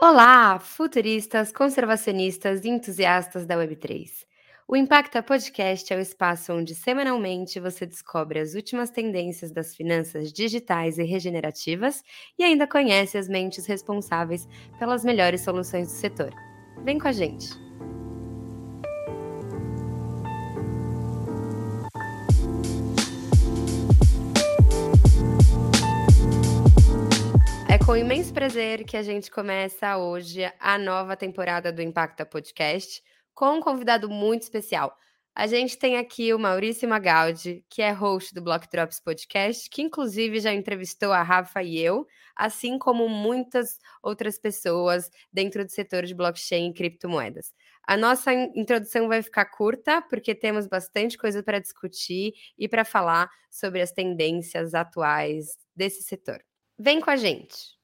Olá, futuristas, conservacionistas e entusiastas da Web3. O Impacta Podcast é o espaço onde semanalmente você descobre as últimas tendências das finanças digitais e regenerativas e ainda conhece as mentes responsáveis pelas melhores soluções do setor. Vem com a gente! Com imenso prazer que a gente começa hoje a nova temporada do Impacta Podcast com um convidado muito especial. A gente tem aqui o Maurício Magaldi, que é host do Block Drops Podcast, que inclusive já entrevistou a Rafa e eu, assim como muitas outras pessoas dentro do setor de blockchain e criptomoedas. A nossa introdução vai ficar curta, porque temos bastante coisa para discutir e para falar sobre as tendências atuais desse setor. Vem com a gente!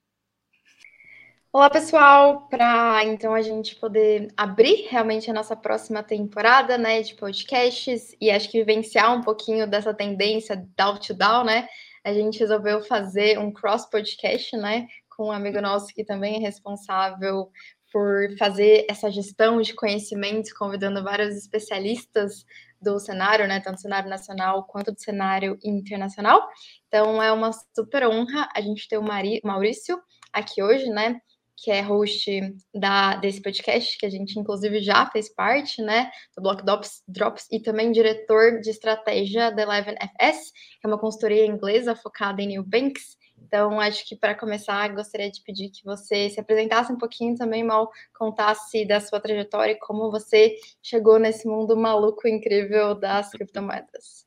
Olá, pessoal! Para então a gente poder abrir realmente a nossa próxima temporada, né, de podcasts e acho que vivenciar um pouquinho dessa tendência down to down, né? A gente resolveu fazer um cross podcast, né, com um amigo nosso que também é responsável por fazer essa gestão de conhecimentos, convidando vários especialistas do cenário, né, tanto do cenário nacional quanto do cenário internacional. Então é uma super honra a gente ter o Maurício aqui hoje, né? Que é host da, desse podcast, que a gente inclusive já fez parte, né, do Block Drops, Drops e também diretor de estratégia da Eleven FS, que é uma consultoria inglesa focada em new banks. Então, acho que para começar, gostaria de pedir que você se apresentasse um pouquinho também, mal contasse da sua trajetória e como você chegou nesse mundo maluco incrível das criptomoedas.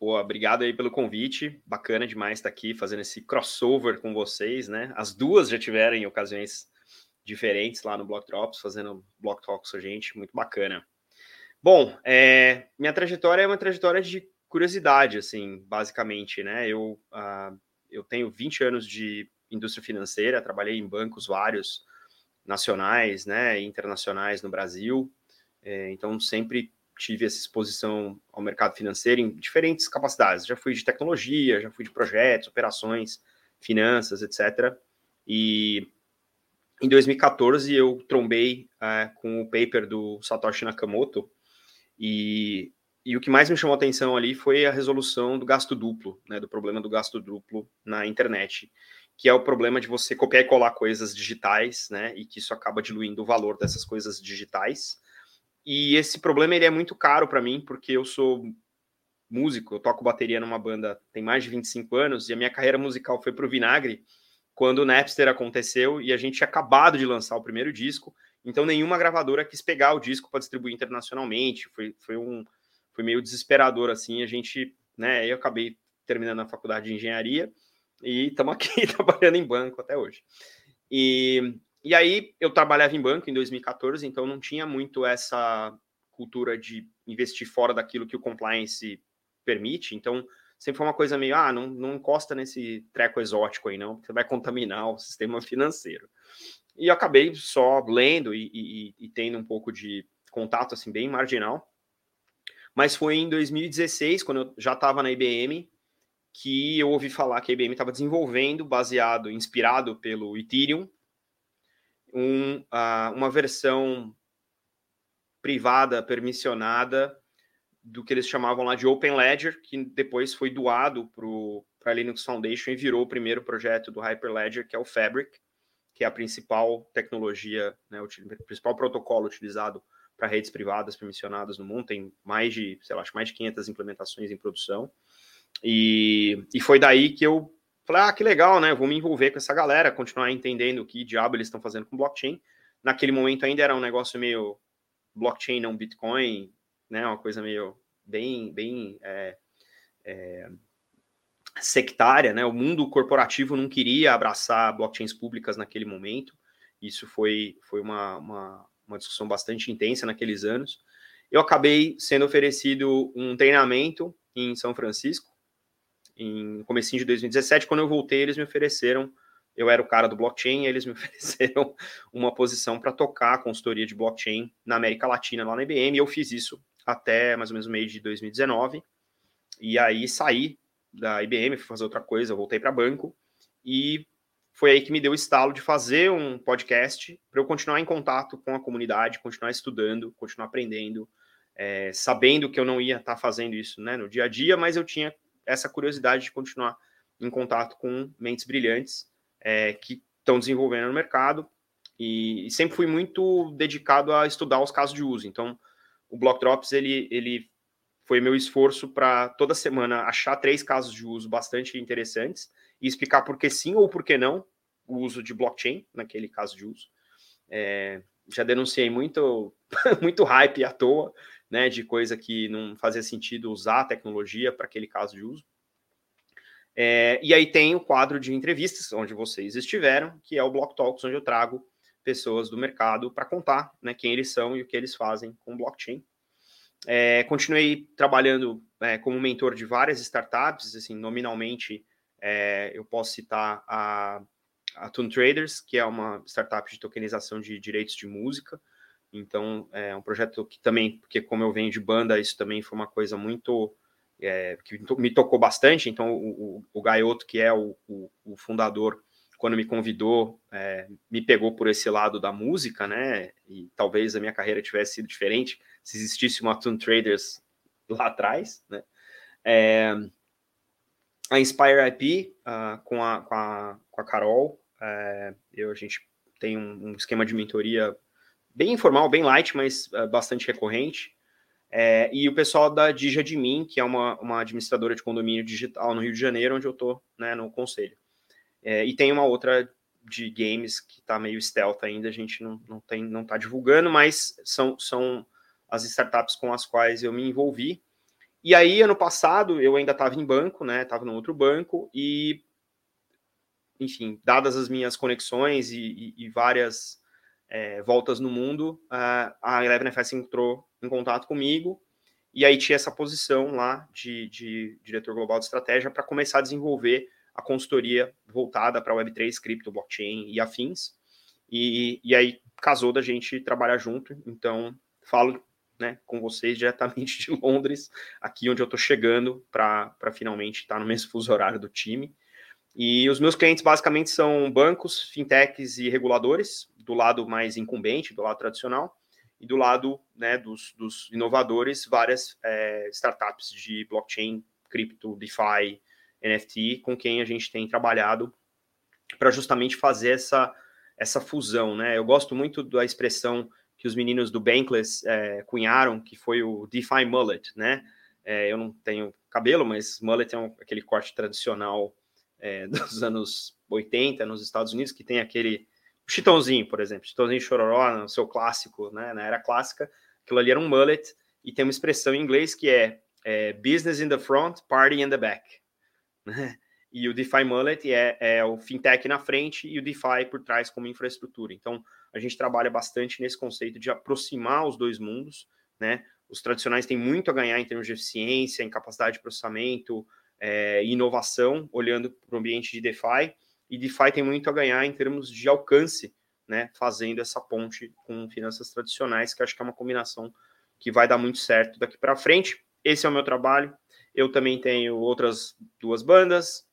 Pô, obrigado aí pelo convite. Bacana demais estar aqui fazendo esse crossover com vocês, né? As duas já tiveram em ocasiões diferentes lá no Block Drops, fazendo Block Talks com a gente, muito bacana. Bom, é, minha trajetória é uma trajetória de curiosidade, assim, basicamente, né? Eu, uh, eu tenho 20 anos de indústria financeira, trabalhei em bancos vários, nacionais, né, internacionais no Brasil, é, então sempre tive essa exposição ao mercado financeiro em diferentes capacidades. Já fui de tecnologia, já fui de projetos, operações, finanças, etc. E em 2014 eu trombei é, com o paper do Satoshi Nakamoto e, e o que mais me chamou a atenção ali foi a resolução do gasto duplo, né, do problema do gasto duplo na internet, que é o problema de você copiar e colar coisas digitais, né, e que isso acaba diluindo o valor dessas coisas digitais e esse problema ele é muito caro para mim, porque eu sou músico, eu toco bateria numa banda tem mais de 25 anos, e a minha carreira musical foi para o vinagre quando o Napster aconteceu e a gente tinha acabado de lançar o primeiro disco, então nenhuma gravadora quis pegar o disco para distribuir internacionalmente, foi, foi, um, foi meio desesperador assim, a gente, né, eu acabei terminando a faculdade de engenharia e estamos aqui trabalhando em banco até hoje. E e aí eu trabalhava em banco em 2014, então não tinha muito essa cultura de investir fora daquilo que o compliance permite. Então sempre foi uma coisa meio, ah, não, não encosta nesse treco exótico aí não, você vai contaminar o sistema financeiro. E eu acabei só lendo e, e, e tendo um pouco de contato assim bem marginal. Mas foi em 2016, quando eu já estava na IBM, que eu ouvi falar que a IBM estava desenvolvendo, baseado, inspirado pelo Ethereum, um, uh, uma versão privada, permissionada, do que eles chamavam lá de Open Ledger, que depois foi doado para a Linux Foundation e virou o primeiro projeto do Hyperledger, que é o Fabric, que é a principal tecnologia, né, o principal protocolo utilizado para redes privadas permissionadas no mundo. Tem mais de, sei lá, mais de 500 implementações em produção. E, e foi daí que eu Falei, ah, que legal, né? Vou me envolver com essa galera, continuar entendendo o que diabo eles estão fazendo com blockchain. Naquele momento ainda era um negócio meio blockchain, não Bitcoin, né? Uma coisa meio bem, bem é, é, sectária, né? O mundo corporativo não queria abraçar blockchains públicas naquele momento. Isso foi, foi uma, uma, uma discussão bastante intensa naqueles anos. Eu acabei sendo oferecido um treinamento em São Francisco, em comecinho de 2017, quando eu voltei, eles me ofereceram, eu era o cara do blockchain, eles me ofereceram uma posição para tocar a consultoria de blockchain na América Latina, lá na IBM, e eu fiz isso até mais ou menos meio de 2019, e aí saí da IBM, fui fazer outra coisa, voltei para banco, e foi aí que me deu o estalo de fazer um podcast para eu continuar em contato com a comunidade, continuar estudando, continuar aprendendo, é, sabendo que eu não ia estar tá fazendo isso né, no dia a dia, mas eu tinha essa curiosidade de continuar em contato com mentes brilhantes é, que estão desenvolvendo no mercado e, e, sempre fui muito dedicado a estudar os casos de uso. Então, o Block Drops ele, ele foi meu esforço para toda semana achar três casos de uso bastante interessantes e explicar por que sim ou por que não o uso de blockchain naquele caso de uso. É, já denunciei muito, muito hype à toa, né, de coisa que não fazia sentido usar a tecnologia para aquele caso de uso. É, e aí tem o quadro de entrevistas, onde vocês estiveram, que é o Block Talks, onde eu trago pessoas do mercado para contar né, quem eles são e o que eles fazem com blockchain. É, continuei trabalhando é, como mentor de várias startups, assim, nominalmente é, eu posso citar a, a Tune Traders, que é uma startup de tokenização de direitos de música. Então, é um projeto que também, porque como eu venho de banda, isso também foi uma coisa muito. É, que me tocou bastante. Então, o, o, o Gaioto, que é o, o, fundador, quando me convidou, é, me pegou por esse lado da música, né? E talvez a minha carreira tivesse sido diferente se existisse uma Tune Traders lá atrás, né? É, a Inspire IP uh, ah, com, a, com, a, com a Carol. Uh, eu, a gente tem um, um, esquema de mentoria bem informal, bem light, mas uh, bastante recorrente. É, e o pessoal da Dija de Mim, que é uma, uma administradora de condomínio digital no Rio de Janeiro, onde eu estou né, no conselho. É, e tem uma outra de games que está meio stealth ainda, a gente não, não, tem, não tá divulgando, mas são, são as startups com as quais eu me envolvi. E aí, ano passado, eu ainda estava em banco, né? Estava no outro banco e, enfim, dadas as minhas conexões e, e, e várias é, voltas no mundo, a Eleven FS entrou em contato comigo e aí tinha essa posição lá de, de diretor global de estratégia para começar a desenvolver a consultoria voltada para Web3, cripto, blockchain e afins. E, e aí casou da gente trabalhar junto. Então, falo né, com vocês diretamente de Londres, aqui onde eu estou chegando para finalmente estar tá no mesmo fuso horário do time. E os meus clientes basicamente são bancos, fintechs e reguladores, do lado mais incumbente, do lado tradicional, e do lado né, dos, dos inovadores, várias é, startups de blockchain, cripto, DeFi, NFT, com quem a gente tem trabalhado para justamente fazer essa, essa fusão. Né? Eu gosto muito da expressão que os meninos do Bankless é, cunharam, que foi o DeFi Mullet, né? É, eu não tenho cabelo, mas mullet é um, aquele corte tradicional é, dos anos 80 nos Estados Unidos, que tem aquele chitãozinho, por exemplo, chitãozinho chororó, no seu clássico, né, na era clássica, aquilo ali era um mullet, e tem uma expressão em inglês que é, é business in the front, party in the back, né? E o DeFi Mullet é, é, o fintech na frente e o DeFi por trás como infraestrutura. Então, a gente trabalha bastante nesse conceito de aproximar os dois mundos, né? Os tradicionais têm muito a ganhar em termos de eficiência, em capacidade de processamento é, inovação, olhando para o ambiente de DeFi, e DeFi tem muito a ganhar em termos de alcance, né? Fazendo essa ponte com finanças tradicionais, que acho que é uma combinação que vai dar muito certo daqui para frente. Esse é o meu trabalho. Eu também tenho outras duas bandas,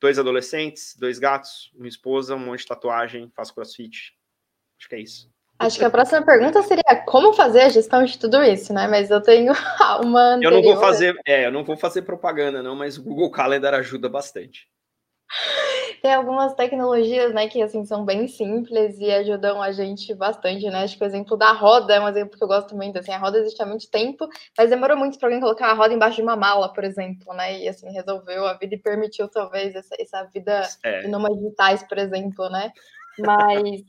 dois adolescentes, dois gatos, uma esposa, um monte de tatuagem, faço crossfit. Acho que é isso. Acho que a próxima pergunta seria como fazer a gestão de tudo isso, né? Mas eu tenho uma. Anterior. Eu não vou fazer, é, eu não vou fazer propaganda, não, mas o Google Calendar ajuda bastante. Tem algumas tecnologias, né, que assim são bem simples e ajudam a gente bastante, né? Acho que o exemplo da roda é um exemplo que eu gosto muito. Assim, a roda existe há muito tempo, mas demorou muito para alguém colocar a roda embaixo de uma mala, por exemplo, né? E assim resolveu a vida e permitiu talvez essa, essa vida é. de nômades digitais, por exemplo, né? Mas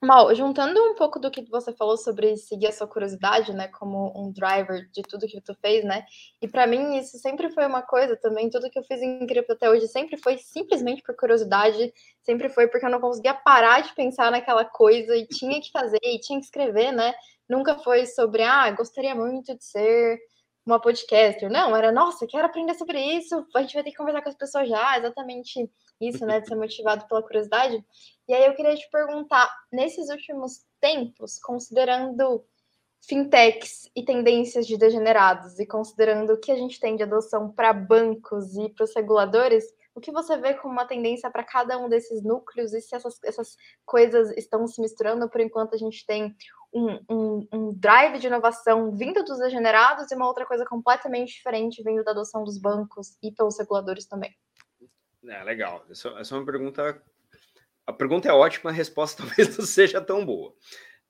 Mal, juntando um pouco do que você falou sobre seguir a sua curiosidade, né, como um driver de tudo que tu fez, né? E para mim isso sempre foi uma coisa também, tudo que eu fiz em cripto até hoje sempre foi simplesmente por curiosidade, sempre foi porque eu não conseguia parar de pensar naquela coisa e tinha que fazer e tinha que escrever, né? Nunca foi sobre, ah, gostaria muito de ser uma podcaster. Não, era, nossa, quero aprender sobre isso, a gente vai ter que conversar com as pessoas já, exatamente isso, né, de ser motivado pela curiosidade. E aí eu queria te perguntar, nesses últimos tempos, considerando fintechs e tendências de degenerados e considerando o que a gente tem de adoção para bancos e para os reguladores, o que você vê como uma tendência para cada um desses núcleos e se essas, essas coisas estão se misturando por enquanto a gente tem um, um, um, drive de inovação vindo dos degenerados e uma outra coisa completamente diferente vindo da adoção dos bancos e pelos reguladores também. É, legal. Essa, essa é uma pergunta. A pergunta é ótima, a resposta talvez não seja tão boa.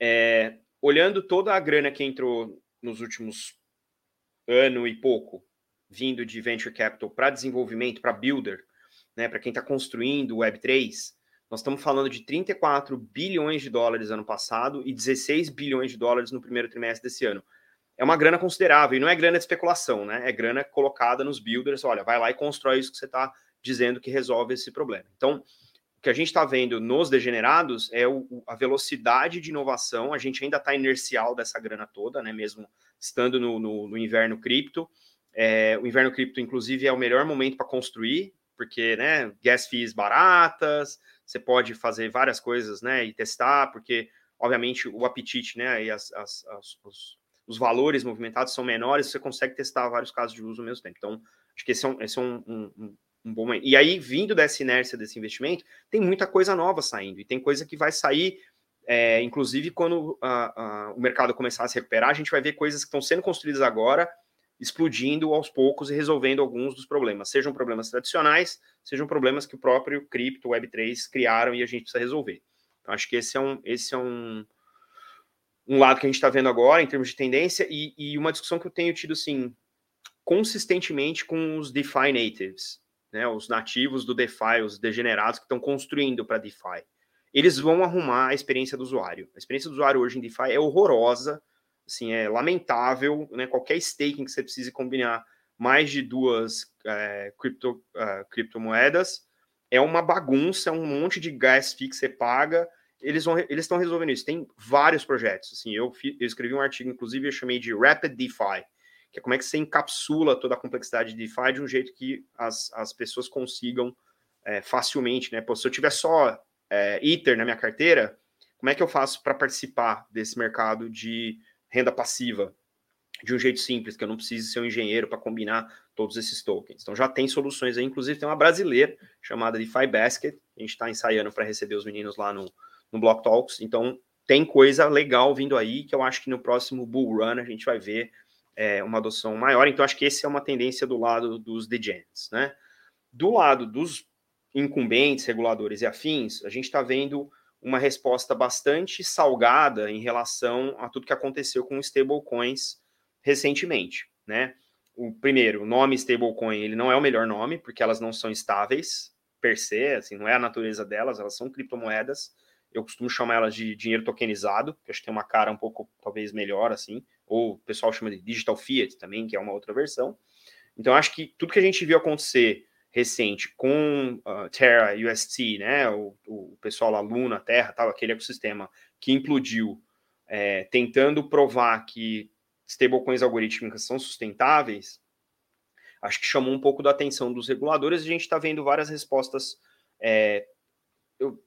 É, olhando toda a grana que entrou nos últimos ano e pouco, vindo de venture capital para desenvolvimento, para builder, né, para quem está construindo o Web3, nós estamos falando de 34 bilhões de dólares ano passado e 16 bilhões de dólares no primeiro trimestre desse ano. É uma grana considerável e não é grana de especulação, né? É grana colocada nos builders. Olha, vai lá e constrói isso que você está dizendo que resolve esse problema. Então, o que a gente está vendo nos degenerados é o, a velocidade de inovação. A gente ainda está inercial dessa grana toda, né? Mesmo estando no, no, no inverno cripto. É, o inverno cripto, inclusive, é o melhor momento para construir, porque, né, gas fees baratas, você pode fazer várias coisas, né, e testar, porque, obviamente, o apetite, né, e as, as, as os, os, valores movimentados são menores, você consegue testar vários casos de uso ao mesmo tempo. Então, acho que esse é um, esse é um, um, um bom momento. E aí, vindo dessa inércia desse investimento, tem muita coisa nova saindo, e tem coisa que vai sair é, inclusive, quando o mercado começar a se recuperar, a gente vai ver coisas que estão sendo construídas agora explodindo aos poucos e resolvendo alguns dos problemas, sejam problemas tradicionais, sejam problemas que o próprio cripto Web3 criaram e a gente precisa resolver. Então, acho que esse é um, esse é um, um lado que a gente está vendo agora em termos de tendência e, e, uma discussão que eu tenho tido assim consistentemente com os DeFi natives, né, os nativos do DeFi, os degenerados que estão construindo para DeFi. Eles vão arrumar a experiência do usuário. A experiência do usuário hoje em DeFi é horrorosa assim, é lamentável, né? Qualquer staking que você precise combinar mais de duas é, cripto, uh, criptomoedas é uma bagunça, é um monte de gas fee que você paga. Eles eles estão resolvendo isso. Tem vários projetos. Assim, eu, eu escrevi um artigo, inclusive, eu chamei de Rapid DeFi, que é como é que você encapsula toda a complexidade de DeFi de um jeito que as, as pessoas consigam é, facilmente, né? Pô, se eu tiver só é, Ether na minha carteira, como é que eu faço para participar desse mercado de renda passiva de um jeito simples, que eu não preciso ser um engenheiro para combinar todos esses tokens. Então já tem soluções aí, inclusive tem uma brasileira chamada DeFi Basket, a gente está ensaiando para receber os meninos lá no, no Block Talks, então tem coisa legal vindo aí, que eu acho que no próximo Bull Run a gente vai ver é, uma adoção maior, então acho que essa é uma tendência do lado dos degens, né? Do lado dos incumbentes, reguladores e afins, a gente está vendo uma resposta bastante salgada em relação a tudo que aconteceu com stablecoins recentemente, né? O primeiro, o nome stablecoin, ele não é o melhor nome, porque elas não são estáveis per se, assim, não é a natureza delas, elas são criptomoedas. Eu costumo chamar elas de dinheiro tokenizado, que acho que tem uma cara um pouco, talvez, melhor, assim, ou o pessoal chama de digital fiat também, que é uma outra versão. Então, acho que tudo que a gente viu acontecer recente com uh, Terra, UST, né, o, o pessoal lá, Luna, Terra, tal, aquele ecossistema que implodiu, é, tentando provar que stablecoins algorítmicas são sustentáveis, acho que chamou um pouco da atenção dos reguladores. A gente está vendo várias respostas, é, eu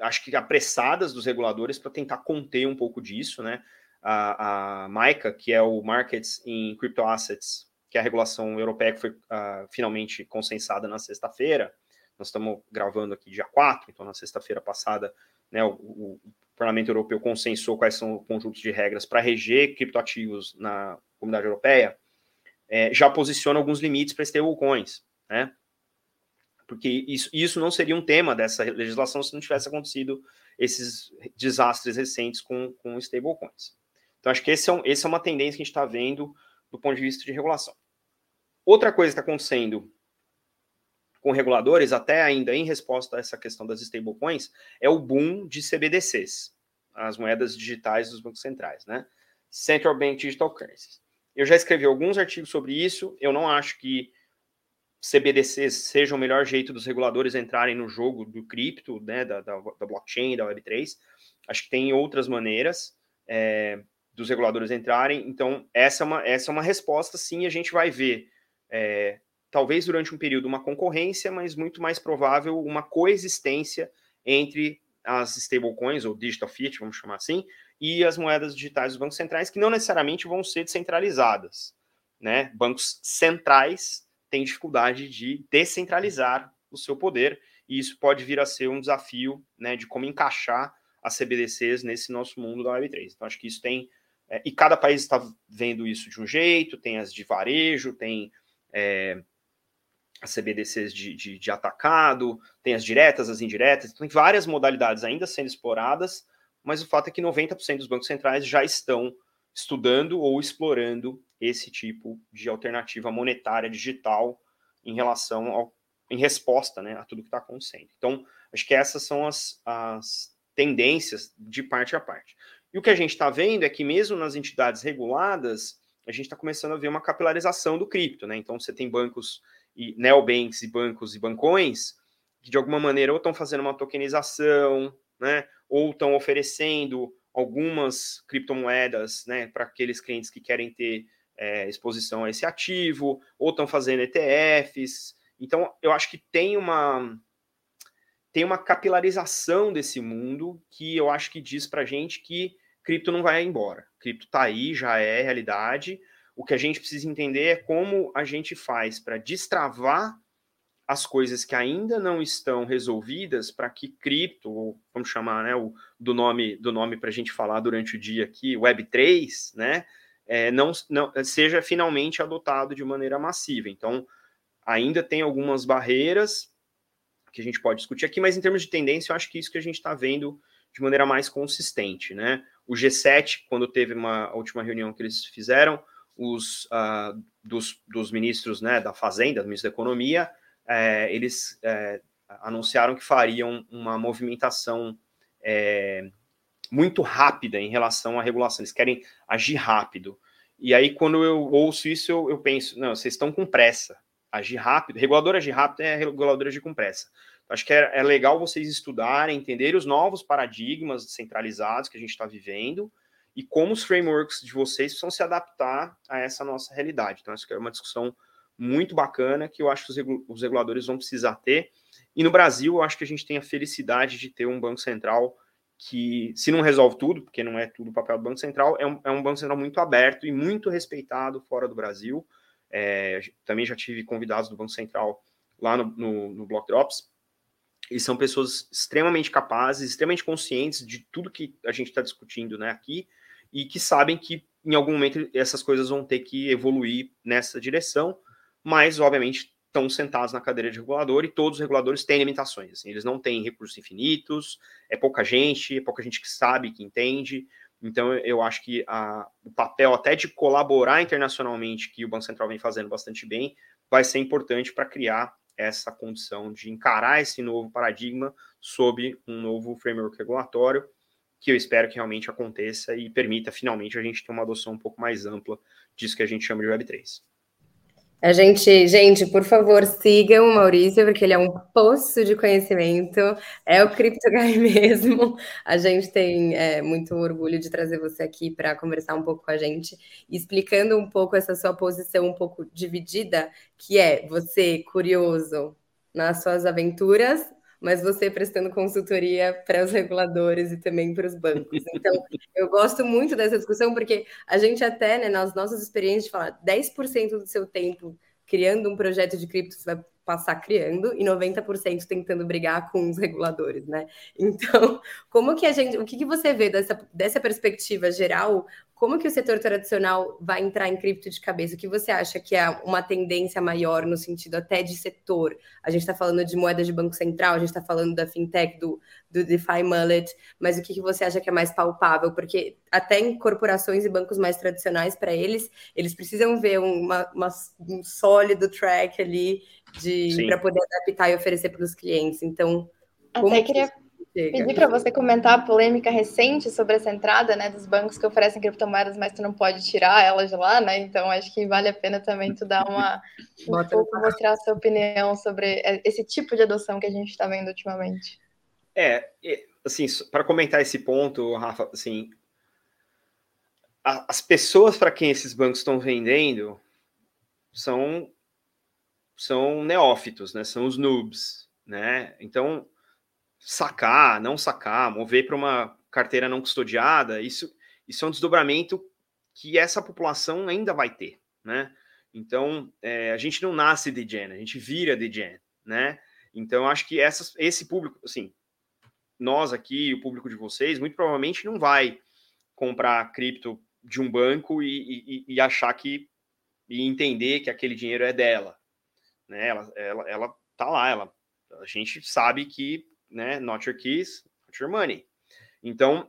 acho que apressadas dos reguladores para tentar conter um pouco disso, né? A, a MICA, que é o Markets in Crypto Assets que é a regulação europeia que foi uh, finalmente consensada na sexta-feira. Nós estamos gravando aqui dia 4, então na sexta-feira passada, né, o, o, Parlamento Europeu consensou quais são o conjunto de regras para reger criptoativos na comunidade europeia, é, já posiciona alguns limites para stablecoins, né? Porque isso, isso não seria um tema dessa legislação se não tivesse acontecido esses desastres recentes com, com stablecoins. Então, acho que esse é, um, esse é uma tendência que a gente está vendo do ponto de vista de regulação. Outra coisa que está acontecendo com reguladores, até ainda em resposta a essa questão das stablecoins, é o boom de CBDCs, as moedas digitais dos bancos centrais, né? Central Bank Digital Currencies. Eu já escrevi alguns artigos sobre isso, eu não acho que CBDCs seja o melhor jeito dos reguladores entrarem no jogo do cripto, né, da, da, da blockchain, da Web3. Acho que tem outras maneiras. É, dos reguladores entrarem. Então, essa é uma, essa é uma resposta, sim, a gente vai ver, é, talvez durante um período, uma concorrência, mas muito mais provável uma coexistência entre as stablecoins, ou digital fiat, vamos chamar assim, e as moedas digitais dos bancos centrais, que não necessariamente vão ser descentralizadas. Né? Bancos centrais tem dificuldade de descentralizar o seu poder, e isso pode vir a ser um desafio né, de como encaixar as CBDCs nesse nosso mundo da Web3. Então, acho que isso tem. É, e cada país está vendo isso de um jeito, tem as de varejo, tem é, as CBDCs de, de, de, atacado, tem as diretas, as indiretas, tem várias modalidades ainda sendo exploradas, mas o fato é que 90% dos bancos centrais já estão estudando ou explorando esse tipo de alternativa monetária digital em relação ao, em resposta né, a tudo que está acontecendo. Então, acho que essas são as, as tendências de parte a parte. E o que a gente está vendo é que mesmo nas entidades reguladas, a gente está começando a ver uma capilarização do cripto, né? Então você tem bancos e neobanks e bancos e bancões que de alguma maneira ou estão fazendo uma tokenização, né? Ou estão oferecendo algumas criptomoedas, né? Para aqueles clientes que querem ter é, exposição a esse ativo, ou estão fazendo ETFs. Então, eu acho que tem uma tem uma capilarização desse mundo que eu acho que diz para gente que cripto não vai embora. Cripto está aí, já é realidade. O que a gente precisa entender é como a gente faz para destravar as coisas que ainda não estão resolvidas para que cripto, ou vamos chamar né, o, do nome do nome para a gente falar durante o dia aqui, Web3, né, é, não, não seja finalmente adotado de maneira massiva. Então, ainda tem algumas barreiras que a gente pode discutir aqui, mas em termos de tendência, eu acho que isso que a gente está vendo de maneira mais consistente, né? O G7, quando teve uma última reunião que eles fizeram, os uh, dos, dos, ministros né, da Fazenda, do ministro da Economia, é, eles é, anunciaram que fariam uma movimentação é, muito rápida em relação à regulação. Eles querem agir rápido. E aí, quando eu ouço isso, eu, eu penso, não, vocês estão com pressa. Agir rápido, regulador agir rápido é regulador agir com pressa. Acho que é, é legal vocês estudarem, entenderem os novos paradigmas centralizados que a gente está vivendo e como os frameworks de vocês precisam se adaptar a essa nossa realidade. Então, acho que é uma discussão muito bacana que eu acho que os reguladores vão precisar ter. E no Brasil, eu acho que a gente tem a felicidade de ter um Banco Central que, se não resolve tudo, porque não é tudo o papel do Banco Central, é um, é um Banco Central muito aberto e muito respeitado fora do Brasil. É, também já tive convidados do Banco Central lá no, no, no Block Drops, e são pessoas extremamente capazes, extremamente conscientes de tudo que a gente está discutindo né, aqui, e que sabem que em algum momento essas coisas vão ter que evoluir nessa direção, mas obviamente estão sentados na cadeira de regulador e todos os reguladores têm limitações. Assim, eles não têm recursos infinitos, é pouca gente, é pouca gente que sabe, que entende. Então eu acho que a, o papel até de colaborar internacionalmente, que o Banco Central vem fazendo bastante bem, vai ser importante para criar essa condição de encarar esse novo paradigma sob um novo framework regulatório, que eu espero que realmente aconteça e permita finalmente a gente ter uma adoção um pouco mais ampla disso que a gente chama de Web3. A gente, gente, por favor, sigam o Maurício, porque ele é um poço de conhecimento, é o CryptoGuy mesmo. A gente tem é, muito orgulho de trazer você aqui para conversar um pouco com a gente, explicando um pouco essa sua posição um pouco dividida, que é você curioso nas suas aventuras mas você prestando consultoria para os reguladores e também para os bancos. Então, eu gosto muito dessa discussão, porque a gente até, né, nas nossas experiências, fala 10% do seu tempo criando um projeto de cripto, você vai passar criando e 90% tentando brigar com os reguladores, né? Então, como que a gente, o que, que você vê dessa, dessa perspectiva geral? Como que o setor tradicional vai entrar em cripto de cabeça? O que você acha que é uma tendência maior no sentido até de setor? A gente está falando de moeda de banco central, a gente está falando da fintech, do, do DeFi Mullet, mas o que, que você acha que é mais palpável? Porque até em corporações e bancos mais tradicionais, para eles, eles precisam ver uma, uma, um sólido track ali para poder adaptar e oferecer para os clientes. Então, até queria Pedir para você comentar a polêmica recente sobre essa entrada né, dos bancos que oferecem criptomoedas, mas tu não pode tirar elas de lá, né? Então acho que vale a pena também tu dar uma um pouco mostrar a sua opinião sobre esse tipo de adoção que a gente está vendo ultimamente. É, assim, para comentar esse ponto, Rafa, assim, as pessoas para quem esses bancos estão vendendo são são neófitos, né? São os noobs, né? Então sacar, não sacar, mover para uma carteira não custodiada, isso, isso é um desdobramento que essa população ainda vai ter, né? Então, é, a gente não nasce de gen, a gente vira de gen, né? Então, acho que esse público, assim, nós aqui, o público de vocês, muito provavelmente não vai comprar cripto de um banco e, e, e achar que e entender que aquele dinheiro é dela, né? Ela, ela, ela tá lá, ela, a gente sabe que, né? Not your keys, not your money. Então,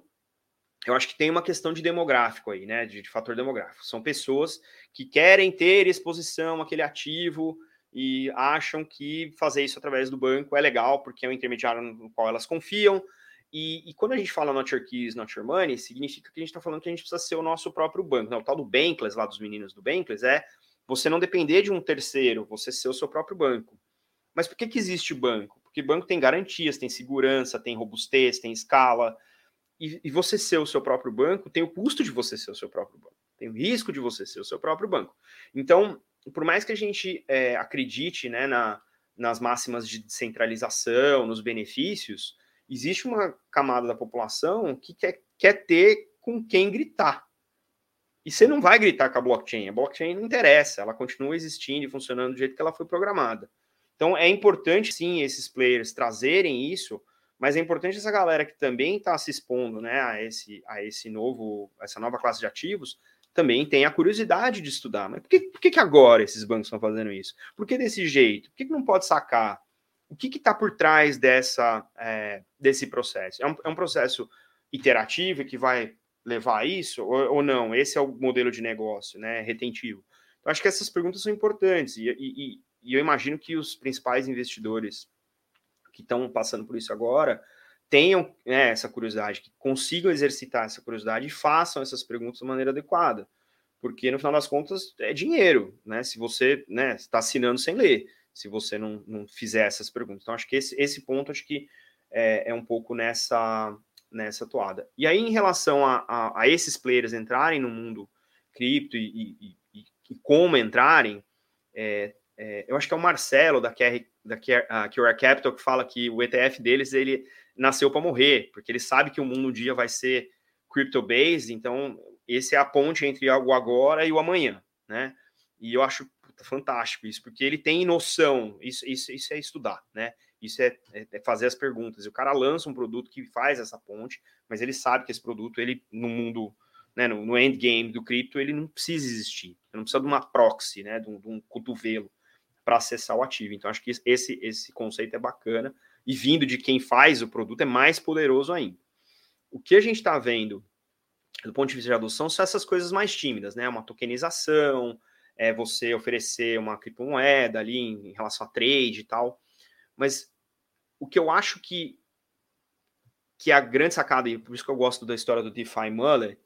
eu acho que tem uma questão de demográfico aí, né? De, de, fator demográfico. São pessoas que querem ter exposição àquele ativo e acham que fazer isso através do banco é legal, porque é um intermediário no qual elas confiam. E, e quando a gente fala not your keys, not your money, significa que a gente está falando que a gente precisa ser o nosso próprio banco. Não, o tal do Bankless, lá dos meninos do Bankless, é você não depender de um terceiro, você ser o seu próprio banco. Mas por que, que existe banco? Porque banco tem garantias, tem segurança, tem robustez, tem escala, e, e, você ser o seu próprio banco tem o custo de você ser o seu próprio banco, tem o risco de você ser o seu próprio banco. Então, por mais que a gente é, acredite né, na, nas máximas de descentralização, nos benefícios, existe uma camada da população que quer, quer ter com quem gritar. E você não vai gritar com a blockchain. A blockchain não interessa, ela continua existindo e funcionando do jeito que ela foi programada. Então é importante sim esses players trazerem isso mas é importante essa galera que também está se expondo né, a, esse, a esse novo, essa nova classe de ativos, também tem a curiosidade de estudar. Mas por que, por que, que agora esses bancos estão fazendo isso? Por que desse jeito? Por que, que não pode sacar? O que está por trás dessa, é, desse processo? É um, é um processo iterativo que vai levar a isso ou, ou, não? Esse é o modelo de negócio, né? Retentivo. Então, acho que essas perguntas são importantes e, e, e eu imagino que os principais investidores que estão passando por isso agora tenham né, essa curiosidade, que consigam exercitar essa curiosidade e façam essas perguntas de maneira adequada. Porque, no final das contas, é dinheiro, né? Se você né, está assinando sem ler, se você não, não fizer essas perguntas. Então, acho que esse, esse ponto acho que é, é um pouco nessa, nessa toada. E aí, em relação a, a, a esses players entrarem no mundo cripto e, e, e, e como entrarem, é, é, eu acho que é o Marcelo da QR, da QR Capital que fala que o ETF deles ele nasceu para morrer, porque ele sabe que o mundo um dia vai ser crypto-based, então esse é a ponte entre o agora e o amanhã, né? E eu acho fantástico isso, porque ele tem noção, isso, isso, isso é estudar, né? Isso é, é, é, fazer as perguntas. E o cara lança um produto que faz essa ponte, mas ele sabe que esse produto, ele no mundo, né, no, no endgame do cripto, ele não precisa existir. Não precisa de uma proxy, né, de um, de um cotovelo para acessar o ativo. Então, acho que esse, esse conceito é bacana e vindo de quem faz o produto é mais poderoso ainda. O que a gente está vendo do ponto de vista de adoção são essas coisas mais tímidas, né? Uma tokenização, é você oferecer uma criptomoeda ali em, em relação a trade e tal. Mas o que eu acho que, que é a grande sacada, e por isso que eu gosto da história do DeFi Mullet,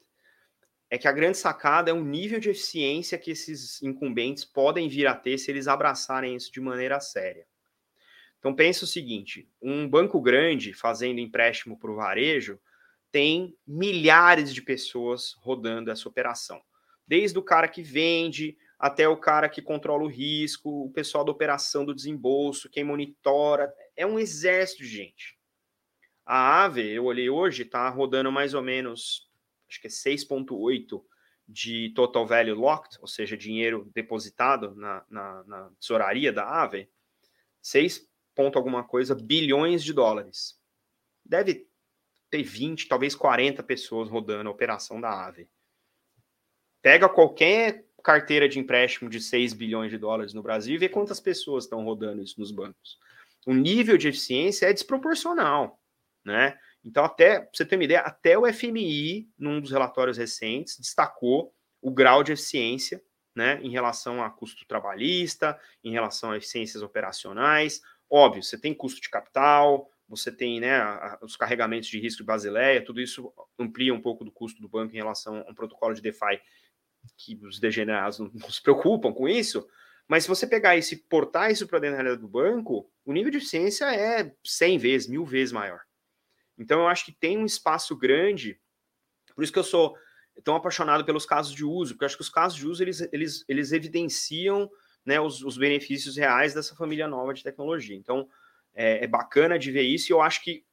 é que a grande sacada é o nível de eficiência que esses incumbentes podem vir a ter se eles abraçarem isso de maneira séria. Então pense o seguinte: um banco grande fazendo empréstimo para o varejo tem milhares de pessoas rodando essa operação. Desde o cara que vende até o cara que controla o risco, o pessoal da operação do desembolso, quem monitora, é um exército de gente. A AVE, eu olhei hoje, está rodando mais ou menos acho que é 6,8 de total value locked, ou seja, dinheiro depositado na, na, na tesouraria da AVE, 6 ponto alguma coisa bilhões de dólares. Deve ter 20, talvez 40 pessoas rodando a operação da AVE. Pega qualquer carteira de empréstimo de 6 bilhões de dólares no Brasil e vê quantas pessoas estão rodando isso nos bancos. O nível de eficiência é desproporcional, né? Então, até pra você ter uma ideia, até o FMI, num dos relatórios recentes, destacou o grau de eficiência né, em relação a custo trabalhista, em relação a eficiências operacionais. Óbvio, você tem custo de capital, você tem né, os carregamentos de risco de Basileia, tudo isso amplia um pouco do custo do banco em relação a um protocolo de DeFi que os degenerados não, não se preocupam com isso. Mas se você pegar isso e portar isso para dentro da realidade do banco, o nível de eficiência é 100 vezes, mil vezes maior. Então eu acho que tem um espaço grande, por isso que eu sou tão apaixonado pelos casos de uso, porque eu acho que os casos de uso eles, eles, eles evidenciam né, os, os benefícios reais dessa família nova de tecnologia. Então é, é bacana de ver isso, e eu acho que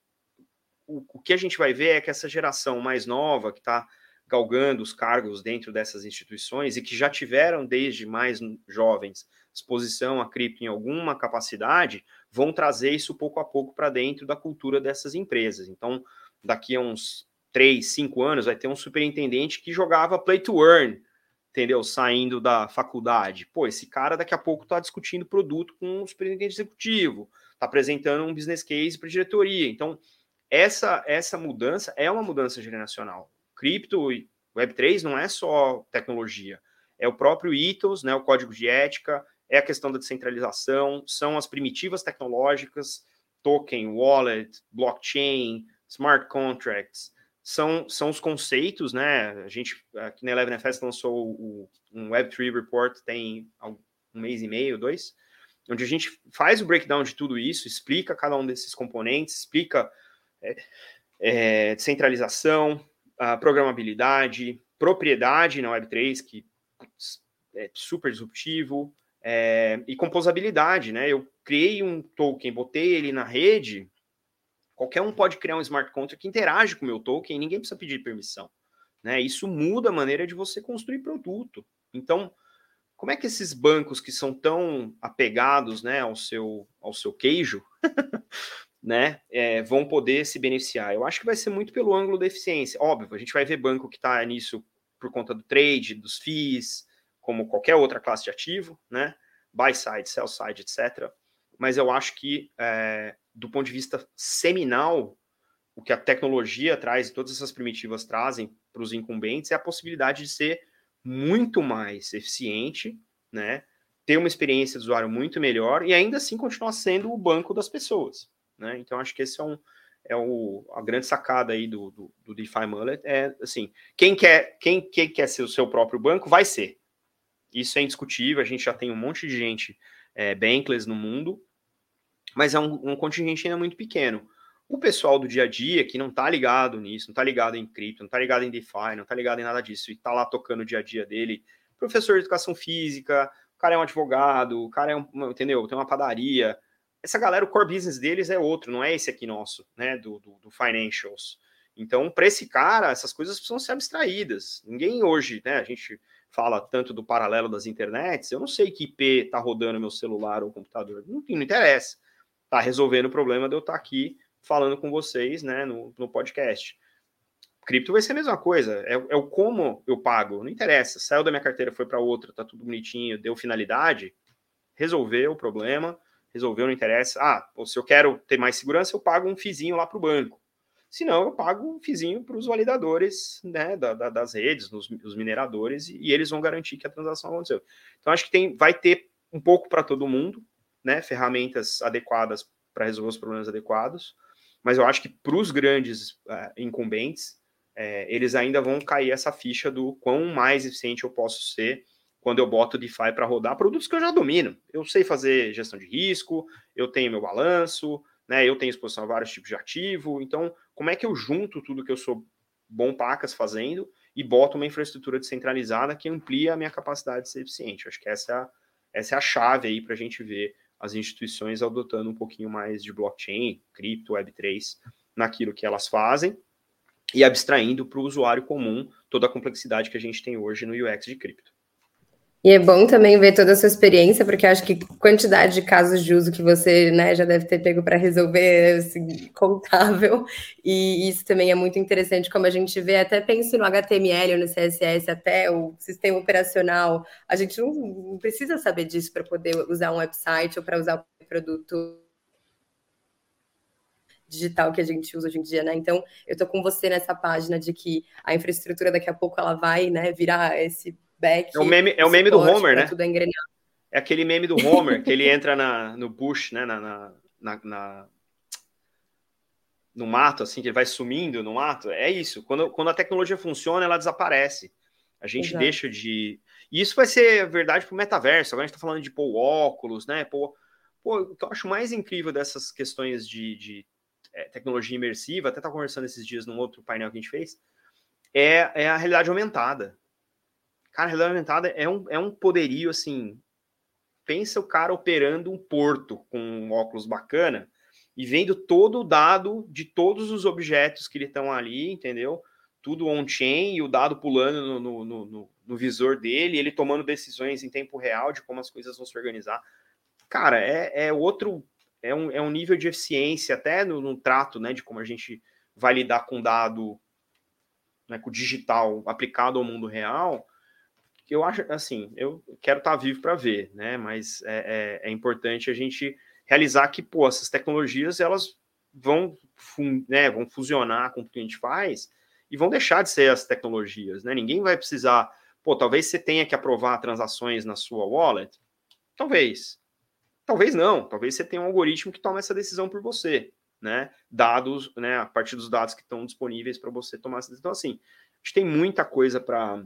o, o, que a gente vai ver é que essa geração mais nova, que está galgando os cargos dentro dessas instituições e que já tiveram desde mais jovens exposição a cripto em alguma capacidade, vão trazer isso pouco a pouco para dentro da cultura dessas empresas. Então, daqui a uns três, cinco anos, vai ter um superintendente que jogava play to earn, entendeu? Saindo da faculdade. Pô, esse cara daqui a pouco está discutindo produto com o superintendente executivo, está apresentando um business case para a diretoria. Então, essa, essa mudança é uma mudança generacional. Cripto e Web3 não é só tecnologia, é o próprio ethos, né, o código de ética, é a questão da descentralização, são as primitivas tecnológicas, token, wallet, blockchain, smart contracts, são, são os conceitos, né? A gente aqui na Eleven FS lançou o, um Web3 Report tem um mês e meio, dois, onde a gente faz o breakdown de tudo isso, explica cada um desses componentes, explica é, é, descentralização, programabilidade, propriedade na Web3, que é super disruptivo, é, e composabilidade, né? Eu criei um token, botei ele na rede, qualquer um pode criar um smart contract que interage com o meu token ninguém precisa pedir permissão. Né? Isso muda a maneira de você construir produto. Então, como é que esses bancos que são tão apegados né, ao, seu, ao seu queijo né, é, vão poder se beneficiar? Eu acho que vai ser muito pelo ângulo da eficiência. Óbvio, a gente vai ver banco que está nisso por conta do trade, dos FIIs, como qualquer outra classe de ativo, né? Buy side, sell side, etc. Mas eu acho que, é, do ponto de vista seminal, o que a tecnologia traz e todas essas primitivas trazem para os incumbentes é a possibilidade de ser muito mais eficiente, né? Ter uma experiência de usuário muito melhor e ainda assim continuar sendo o banco das pessoas, né? Então acho que esse é um é o, a grande sacada aí do, do, do DeFi Mullet é assim, quem quer, quem, quem quer ser o seu próprio banco vai ser. Isso é indiscutível, a gente já tem um monte de gente é, bankless no mundo, mas é um, um contingente ainda muito pequeno. O pessoal do dia a dia que não tá ligado nisso, não tá ligado em cripto, não tá ligado em DeFi, não tá ligado em nada disso, e tá lá tocando o dia a dia dele, professor de educação física, o cara é um advogado, o cara é um, entendeu? Tem uma padaria. Essa galera, o core business deles é outro, não é esse aqui nosso, né? Do, do, do financials. Então, para esse cara, essas coisas precisam ser abstraídas. Ninguém hoje, né? A gente fala tanto do paralelo das internets, eu não sei que IP está rodando meu celular ou computador, não, não interessa. Está resolvendo o problema de eu estar tá aqui falando com vocês né, no, no podcast. Cripto vai ser a mesma coisa, é, é, o como eu pago, não interessa. Saiu da minha carteira, foi para outra, tá tudo bonitinho, deu finalidade, resolveu o problema, resolveu, não interessa. Ah, se eu quero ter mais segurança, eu pago um fizinho lá para o banco. Senão eu pago um fizinho para os validadores né, da, da, das redes, os, os mineradores, e, e, eles vão garantir que a transação aconteceu. Então, acho que tem, vai ter um pouco para todo mundo, né, ferramentas adequadas para resolver os problemas adequados, mas eu acho que para os grandes uh, incumbentes, é, eles ainda vão cair essa ficha do quão mais eficiente eu posso ser quando eu boto DeFi para rodar produtos que eu já domino. Eu sei fazer gestão de risco, eu tenho meu balanço, né? Eu tenho exposição a vários tipos de ativo, então como é que eu junto tudo que eu sou bom pacas fazendo e boto uma infraestrutura descentralizada que amplia a minha capacidade de ser eficiente? acho que essa é a, essa é a chave aí para a gente ver as instituições adotando um pouquinho mais de blockchain, cripto, Web3 naquilo que elas fazem e abstraindo para o usuário comum toda a complexidade que a gente tem hoje no UX de cripto. E é bom também ver toda a sua experiência, porque acho que quantidade de casos de uso que você né, já deve ter pego para resolver assim, contável. E isso também é muito interessante, como a gente vê, até penso no HTML no CSS, até o sistema operacional. A gente não precisa saber disso para poder usar um website ou para usar o produto digital que a gente usa hoje em dia, né? Então, eu tô com você nessa página de que a infraestrutura daqui a pouco ela vai, né, virar esse back. É o meme, é o meme do Homer, né? Tudo é, é aquele meme do Homer, que ele entra na, no bush, né? Na, na, na, na, no mato, assim, que ele vai sumindo no mato. É isso. Quando, quando a tecnologia funciona, ela desaparece. A gente Exato. deixa de. E isso vai ser verdade para o metaverso. Agora a gente está falando de pôr óculos, né? Pô, pô, o que eu acho mais incrível dessas questões de, de é, tecnologia imersiva, até tá conversando esses dias num outro painel que a gente fez, é, é a realidade aumentada. Cara, realidade aumentada é um, é um poderio assim. Pensa o cara operando um porto com um óculos bacana e vendo todo o dado de todos os objetos que estão ali, entendeu? tudo on-chain e o dado pulando no, no, no, no, visor dele, ele tomando decisões em tempo real de como as coisas vão se organizar. Cara, é, é outro, é um, é um nível de eficiência, até no, no trato, né, de como a gente vai lidar com dado, né, com digital aplicado ao mundo real, que eu acho, assim, eu quero estar vivo para ver, né, mas é, é, é importante a gente realizar que, pô, essas tecnologias, elas vão, né, vão fusionar com o que a gente faz, e vão deixar de ser as tecnologias, né? Ninguém vai precisar, pô, talvez você tenha que aprovar transações na sua wallet. Talvez. Talvez não. Talvez você tenha um algoritmo que tome essa decisão por você, né? Dados, né? A partir dos dados que estão disponíveis para você tomar essa decisão. Então, assim, a gente tem muita coisa para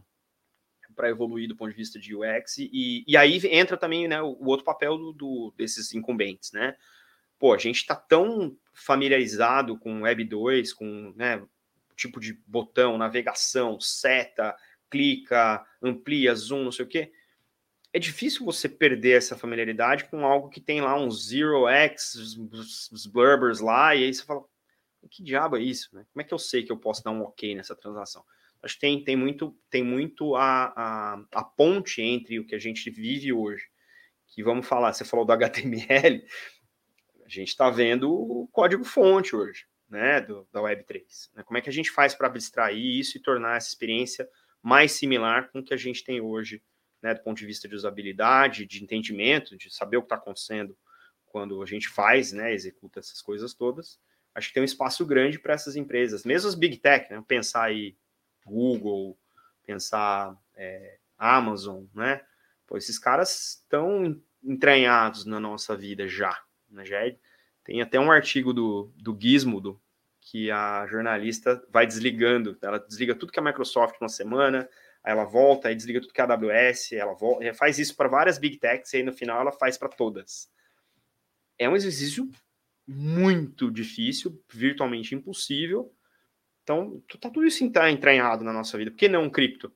para evoluir do ponto de vista de UX e, e aí entra também né, o, o outro papel do, do, desses incumbentes, né? Pô, a gente está tão familiarizado com Web 2, com né, tipo de botão, navegação, seta, clica, amplia, zoom, não sei o quê. É difícil você perder essa familiaridade com algo que tem lá um zero x, os, blurbers lá, e aí você fala, que diabo é isso? Né? Como é que eu sei que eu posso dar um ok nessa transação? Acho que tem, tem muito, tem muito a, a, a ponte entre o que a gente vive hoje, que vamos falar, você falou do HTML, a gente está vendo o código-fonte hoje né, do, da Web3. Né? Como é que a gente faz para abstrair isso e tornar essa experiência mais similar com o que a gente tem hoje, né, do ponto de vista de usabilidade, de entendimento, de saber o que está acontecendo quando a gente faz, né, executa essas coisas todas. Acho que tem um espaço grande para essas empresas, mesmo as big tech, né, pensar aí Google, pensar é, Amazon, né? Pô, esses caras estão entranhados na nossa vida já, né? Já é, tem até um artigo do, do Gizmodo, que a jornalista vai desligando. Ela desliga tudo que é Microsoft uma semana, aí ela volta, aí desliga tudo que é AWS, ela volta, faz isso para várias big techs e aí no final ela faz para todas. É um exercício muito difícil, virtualmente impossível. Então, tá tudo isso entranhado na nossa vida. Por que não cripto?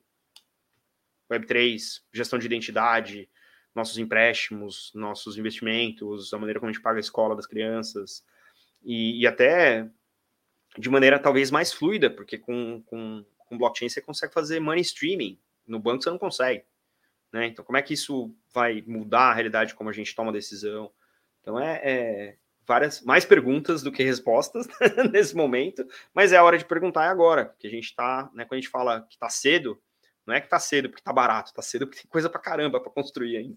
Web3, gestão de identidade, nossos empréstimos, nossos investimentos, a maneira como a gente paga a escola das crianças, e, e até de maneira talvez mais fluida, porque com, com, com blockchain você consegue fazer money streaming, no banco você não consegue. Né? Então, como é que isso vai mudar a realidade como a gente toma decisão? Então, é, é várias mais perguntas do que respostas nesse momento, mas é a hora de perguntar é agora, porque a gente está, né, quando a gente fala que está cedo, não é que está cedo porque está barato, está cedo porque tem coisa para caramba para construir ainda.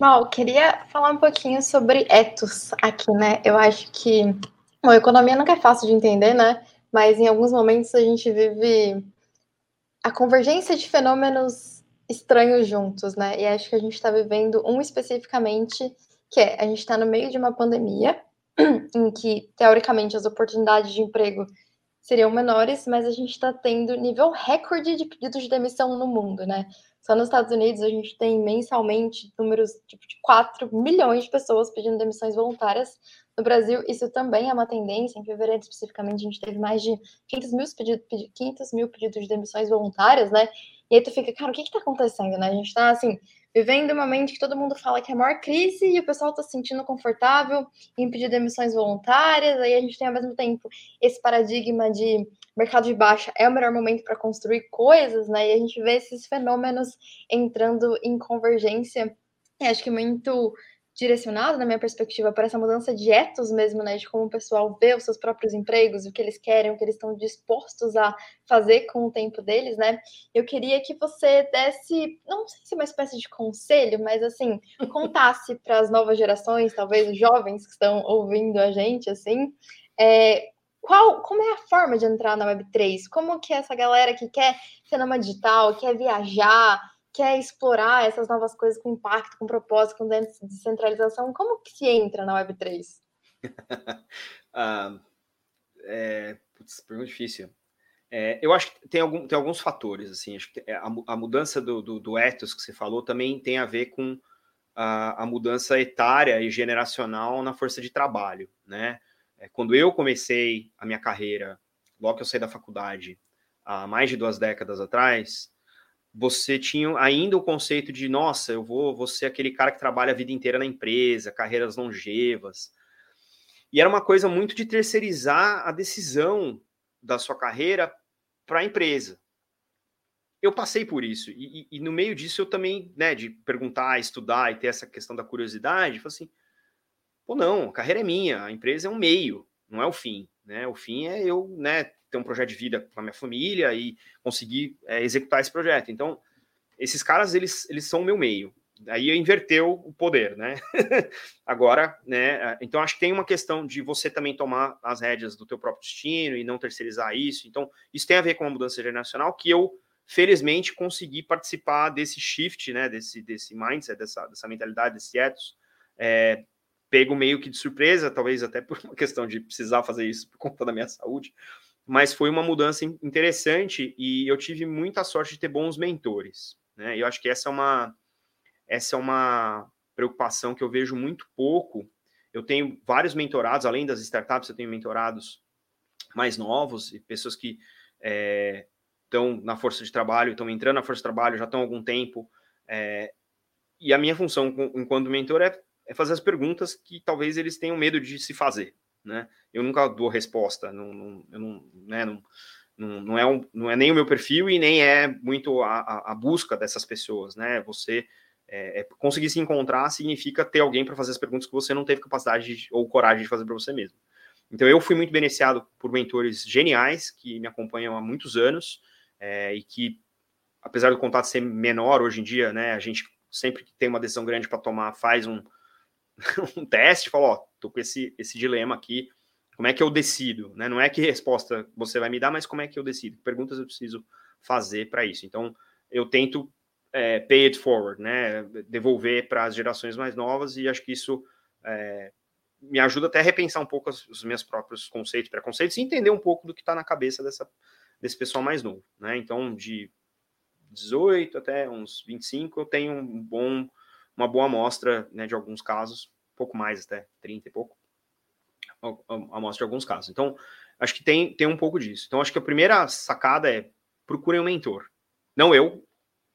Mal, queria falar um pouquinho sobre ethos aqui, né? Eu acho que Bom, economia nunca é fácil de entender, né? Mas em alguns momentos a gente vive a convergência de fenômenos estranhos juntos, né? E acho que a gente está vivendo um especificamente, que é a gente está no meio de uma pandemia, em que, teoricamente, as oportunidades de emprego seriam menores, mas a gente está tendo nível recorde de pedidos de demissão no mundo, né? Só nos Estados Unidos a gente tem mensalmente números tipo, de 4 milhões de pessoas pedindo demissões voluntárias, no Brasil, isso também é uma tendência. Em fevereiro, especificamente, a gente teve mais de 500 mil, pedidos, 500 mil pedidos de demissões voluntárias, né? E aí tu fica, cara, o que que tá acontecendo, né? A gente tá, assim, vivendo uma mente que todo mundo fala que é a maior crise e o pessoal tá se sentindo confortável em pedir demissões voluntárias. Aí a gente tem, ao mesmo tempo, esse paradigma de mercado de baixa é o melhor momento para construir coisas, né? E a gente vê esses fenômenos entrando em convergência. E acho que muito direcionado, na minha perspectiva, para essa mudança de etos mesmo, né? De como o pessoal vê os seus próprios empregos, o que eles querem, o que eles estão dispostos a fazer com o tempo deles, né? Eu queria que você desse, não sei se é uma espécie de conselho, mas assim, contasse para as novas gerações, talvez os jovens que estão ouvindo a gente, assim, é, qual, como é a forma de entrar na Web3? Como que essa galera que quer ser numa digital, quer viajar, quer explorar essas novas coisas com impacto, com propósito, com descentralização, como que se entra na Web3? ah, é, putz, pergunta difícil. É, eu acho que tem, algum, tem alguns fatores, assim, acho que a, a mudança do, do, do, ethos que você falou também tem a ver com a, a mudança etária e generacional na força de trabalho, né? É, quando eu comecei a minha carreira, logo que eu saí da faculdade, há mais de duas décadas atrás, você tinha ainda o conceito de, nossa, eu vou, vou ser aquele cara que trabalha a vida inteira na empresa, carreiras longevas. E era uma coisa muito de terceirizar a decisão da sua carreira para a empresa. Eu passei por isso, e, e, no meio disso eu também, né, de perguntar, estudar e ter essa questão da curiosidade, falei assim, pô, não, a carreira é minha, a empresa é um meio, não é o fim, né? O fim é eu, né, ter um projeto de vida com a minha família e conseguir é, executar esse projeto. Então, esses caras, eles, eles são o meu meio. Aí inverteu o poder, né? Agora, né? Então acho que tem uma questão de você também tomar as rédeas do teu próprio destino e não terceirizar isso. Então isso tem a ver com uma mudança generacional que eu felizmente consegui participar desse shift, né? Desse desse mindset, dessa dessa mentalidade, desse ethos. É, pego meio que de surpresa, talvez até por uma questão de precisar fazer isso por conta da minha saúde, mas foi uma mudança interessante e eu tive muita sorte de ter bons mentores, né? Eu acho que essa é uma essa é uma preocupação que eu vejo muito pouco. Eu tenho vários mentorados, além das startups, eu tenho mentorados mais novos e pessoas que estão é, na força de trabalho, estão entrando na força de trabalho, já estão há algum tempo. É, e a minha função enquanto mentor é, é, fazer as perguntas que talvez eles tenham medo de se fazer. Né? Eu nunca dou resposta, não, não, eu não, né, não, não, não, é um, não é nem o meu perfil e nem é muito a, a, a busca dessas pessoas. Né? Você é, é, conseguir se encontrar significa ter alguém para fazer as perguntas que você não teve capacidade de, ou coragem de fazer para você mesmo. Então, eu fui muito beneficiado por mentores geniais que me acompanham há muitos anos é, e que, apesar do contato ser menor hoje em dia, né, a gente sempre que tem uma decisão grande para tomar faz um, um teste, fala, ó, tô com esse, esse dilema aqui, como é que eu decido? Né? Não é que resposta você vai me dar, mas como é que eu decido? Que perguntas eu preciso fazer para isso? Então, eu tento é, pay it forward, né? Devolver para as gerações mais novas, e acho que isso é, me ajuda até a repensar um pouco os, os meus próprios conceitos, preconceitos, e entender um pouco do que está na cabeça dessa, desse pessoal mais novo, né? Então, de 18 até uns 25, eu tenho um bom, uma boa amostra né, de alguns casos, pouco mais até, 30 e pouco, amostra de alguns casos. Então, acho que tem, tem um pouco disso. Então, acho que a primeira sacada é procurem um mentor. Não eu,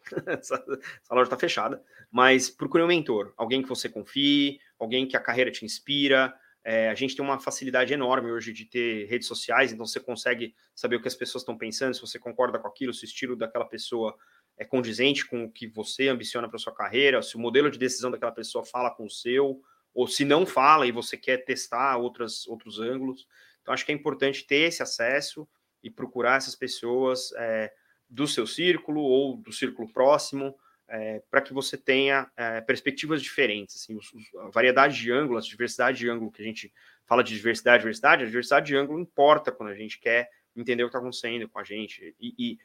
essa, essa loja está fechada, mas procure um mentor, alguém que você confie, alguém que a carreira te inspira. É, a gente tem uma facilidade enorme hoje de ter redes sociais, então você consegue saber o que as pessoas estão pensando, se você concorda com aquilo, se o estilo daquela pessoa é condizente com o que você ambiciona para sua carreira, se o modelo de decisão daquela pessoa fala com o seu, ou se não fala e você quer testar outras, outros ângulos. Então, acho que é importante ter esse acesso e procurar essas pessoas. É, do seu círculo ou do círculo próximo, é, para que você tenha é, perspectivas diferentes. Assim, os, a variedade de ângulos, a diversidade de ângulo que a gente fala de diversidade, diversidade, a diversidade de ângulo importa quando a gente quer entender o que está acontecendo com a gente. E, e,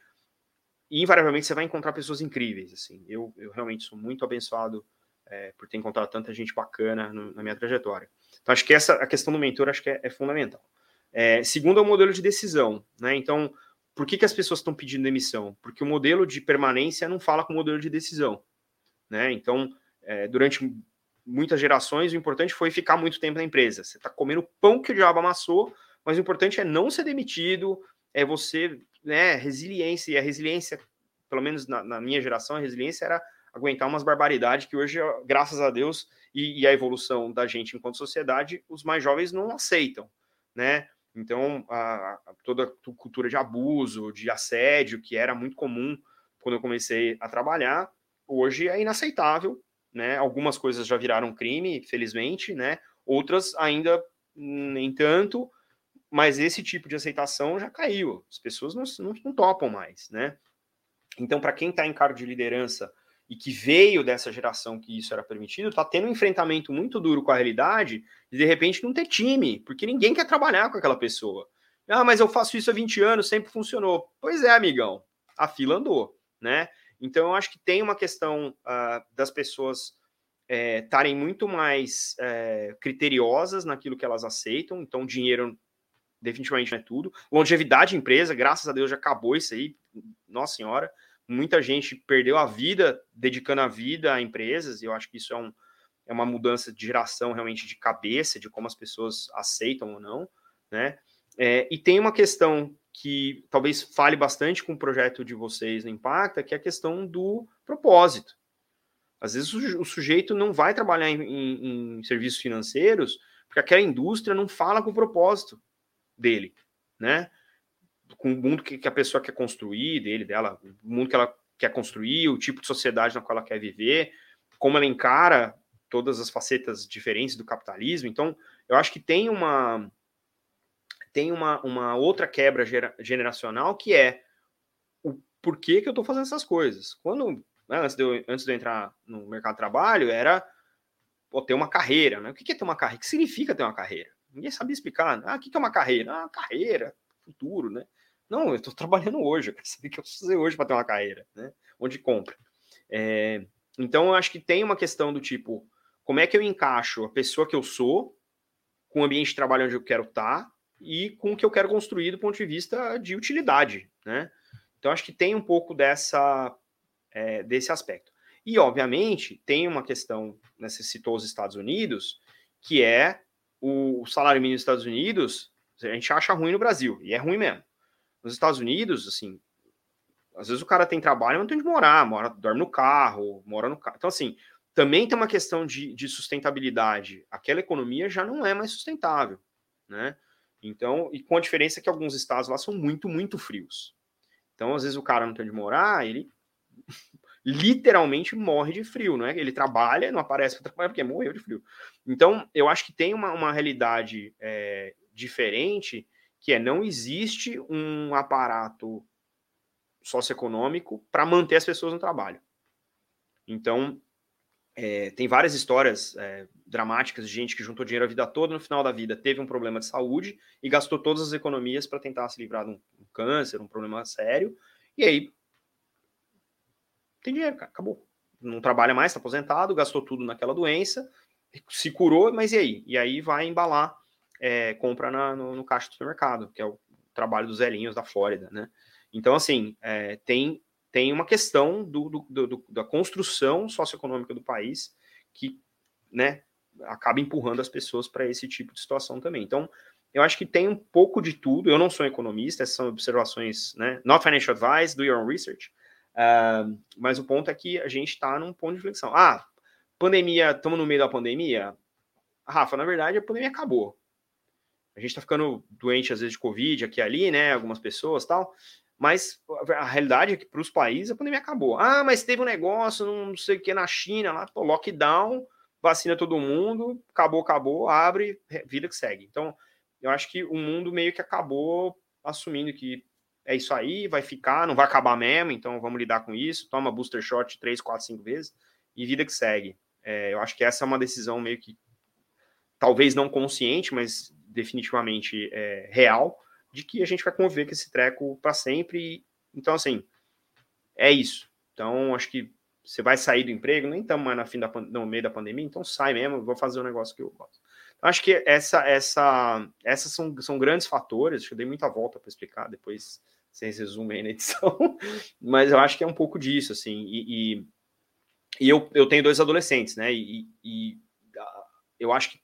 e, invariavelmente você vai encontrar pessoas incríveis. Assim, eu, eu realmente sou muito abençoado é, por ter encontrado tanta gente bacana no, na minha trajetória. Então, acho que essa a questão do mentor acho que é, é fundamental. É, segundo é o modelo de decisão, né? Então, por que, que as pessoas estão pedindo demissão? Porque o modelo de permanência não fala com o modelo de decisão. Né? Então, é, durante muitas gerações, o importante foi ficar muito tempo na empresa. Você está comendo pão que o diabo amassou, mas o importante é não ser demitido, é você, né, resiliência, e a resiliência, pelo menos na, na minha geração, a resiliência era aguentar umas barbaridades que hoje, graças a Deus, e, e a evolução da gente enquanto sociedade, os mais jovens não aceitam, né? Então, a, a, toda a cultura de abuso, de assédio, que era muito comum quando eu comecei a trabalhar, hoje é inaceitável, né? Algumas coisas já viraram crime, felizmente, né? Outras ainda nem tanto, mas esse tipo de aceitação já caiu. As pessoas não, não, não topam mais, né? Então, para quem está em cargo de liderança e que veio dessa geração que isso era permitido, está tendo um enfrentamento muito duro com a realidade de de repente não ter time, porque ninguém quer trabalhar com aquela pessoa. Ah, mas eu faço isso há 20 anos, sempre funcionou. Pois é, amigão, a fila andou, né? Então eu acho que tem uma questão uh, das pessoas estarem é, muito mais é, criteriosas naquilo que elas aceitam, então dinheiro definitivamente não é tudo. Longevidade de empresa, graças a Deus já acabou isso aí, nossa senhora muita gente perdeu a vida dedicando a vida a empresas, e eu acho que isso é, um, é uma mudança de geração realmente de cabeça, de como as pessoas aceitam ou não, né? É, e tem uma questão que talvez fale bastante com o projeto de vocês no Impacta, que é a questão do propósito. Às vezes o, sujeito não vai trabalhar em, em, em serviços financeiros porque aquela indústria não fala com o propósito dele, né? Com o mundo que, que a pessoa quer construir, dele, dela, o mundo que ela quer construir, o tipo de sociedade na qual ela quer viver, como ela encara todas as facetas diferentes do capitalismo. Então, eu acho que tem uma tem uma, uma outra quebra generacional que é o porquê que eu estou fazendo essas coisas. Quando né, antes, de eu, antes de eu entrar no mercado de trabalho era pô, ter uma carreira, né? O que é ter uma carreira? O que significa ter uma carreira? Ninguém sabia explicar. Ah, o que é uma carreira? Ah, carreira, futuro, né? Não, eu estou trabalhando hoje, eu quero saber o que eu preciso fazer hoje para ter uma carreira, né? Onde compra. É, então, eu acho que tem uma questão do tipo, como é que eu encaixo a pessoa que eu sou com o ambiente de trabalho onde eu quero estar e com o que eu quero construir do ponto de vista de utilidade, né? Então, acho que tem um pouco dessa, é, desse aspecto. E, obviamente, tem uma questão, né, você citou os Estados Unidos, que é o salário mínimo dos Estados Unidos, a gente acha ruim no Brasil, e é ruim mesmo. Nos Estados Unidos, assim, às vezes o cara tem trabalho, mas não tem onde morar, mora, dorme no carro, mora no carro. Então, assim, também tem uma questão de, de sustentabilidade. Aquela economia já não é mais sustentável, né? Então, e com a diferença que alguns estados lá são muito, muito frios. Então, às vezes o cara não tem onde morar, ele literalmente morre de frio, não é? Ele trabalha, não aparece para trabalhar porque morreu de frio. Então, eu acho que tem uma, uma realidade é, diferente que é não existe um aparato socioeconômico para manter as pessoas no trabalho. Então, é, tem várias histórias é, dramáticas de gente que juntou dinheiro a vida toda, no final da vida teve um problema de saúde e gastou todas as economias para tentar se livrar de um, um, câncer, um problema sério, e aí tem dinheiro, cara, acabou. Não trabalha mais, está aposentado, gastou tudo naquela doença, se curou, mas e aí? E aí vai embalar é, compra na, no, no, caixa do supermercado, que é o trabalho dos velhinhos da Flórida, né? Então, assim, é, tem, tem uma questão do, do, do, da construção socioeconômica do país que, né, acaba empurrando as pessoas para esse tipo de situação também. Então, eu acho que tem um pouco de tudo. Eu não sou economista, essas são observações, né? Not financial advice, do your own research. Uh, mas o ponto é que a gente está num ponto de inflexão. Ah, pandemia, estamos no meio da pandemia? Rafa, na verdade, a pandemia acabou a gente está ficando doente às vezes de Covid aqui e ali, né? Algumas pessoas tal. Mas a realidade é que para os países a pandemia acabou. Ah, mas teve um negócio, não sei o que, na China, lá, pô, lockdown, vacina todo mundo, acabou, acabou, abre, vida que segue. Então, eu acho que o mundo meio que acabou assumindo que é isso aí, vai ficar, não vai acabar mesmo, então vamos lidar com isso, toma booster shot três, quatro, cinco vezes e vida que segue. É, eu acho que essa é uma decisão meio que talvez não consciente, mas definitivamente é, real de que a gente vai conviver com esse treco para sempre. Então, assim, é isso. Então, acho que você vai sair do emprego, nem estamos mais fim da, no meio da pandemia, então sai mesmo, vou fazer um negócio que eu gosto. Então, acho que essa, essa, essas são, são grandes fatores, acho que eu dei muita volta para explicar, depois vocês resumem aí na edição, mas eu acho que é um pouco disso, assim, e, e, e eu, eu tenho dois adolescentes, né, e, e eu acho que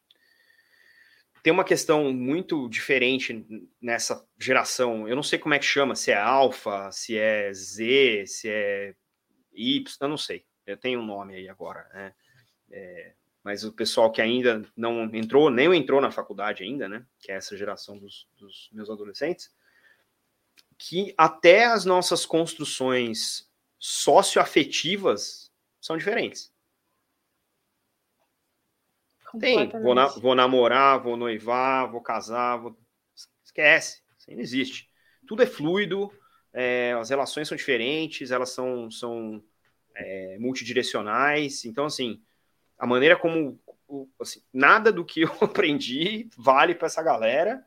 tem uma questão muito diferente nessa geração. Eu não sei como é que chama, se é alfa, se é Z, se é Y, eu não sei. Eu tenho um nome aí agora, né? É, mas o pessoal que ainda não entrou, nem entrou na faculdade ainda, né? Que é essa geração dos, dos meus adolescentes, que até as nossas construções socioafetivas são diferentes. Tem, vou, na, vou namorar, vou noivar, vou casar, vou... esquece, isso aí não existe. Tudo é fluido, é, as relações são diferentes, elas são, são é, multidirecionais, então, assim, a maneira como, assim, nada do que eu aprendi vale para essa galera,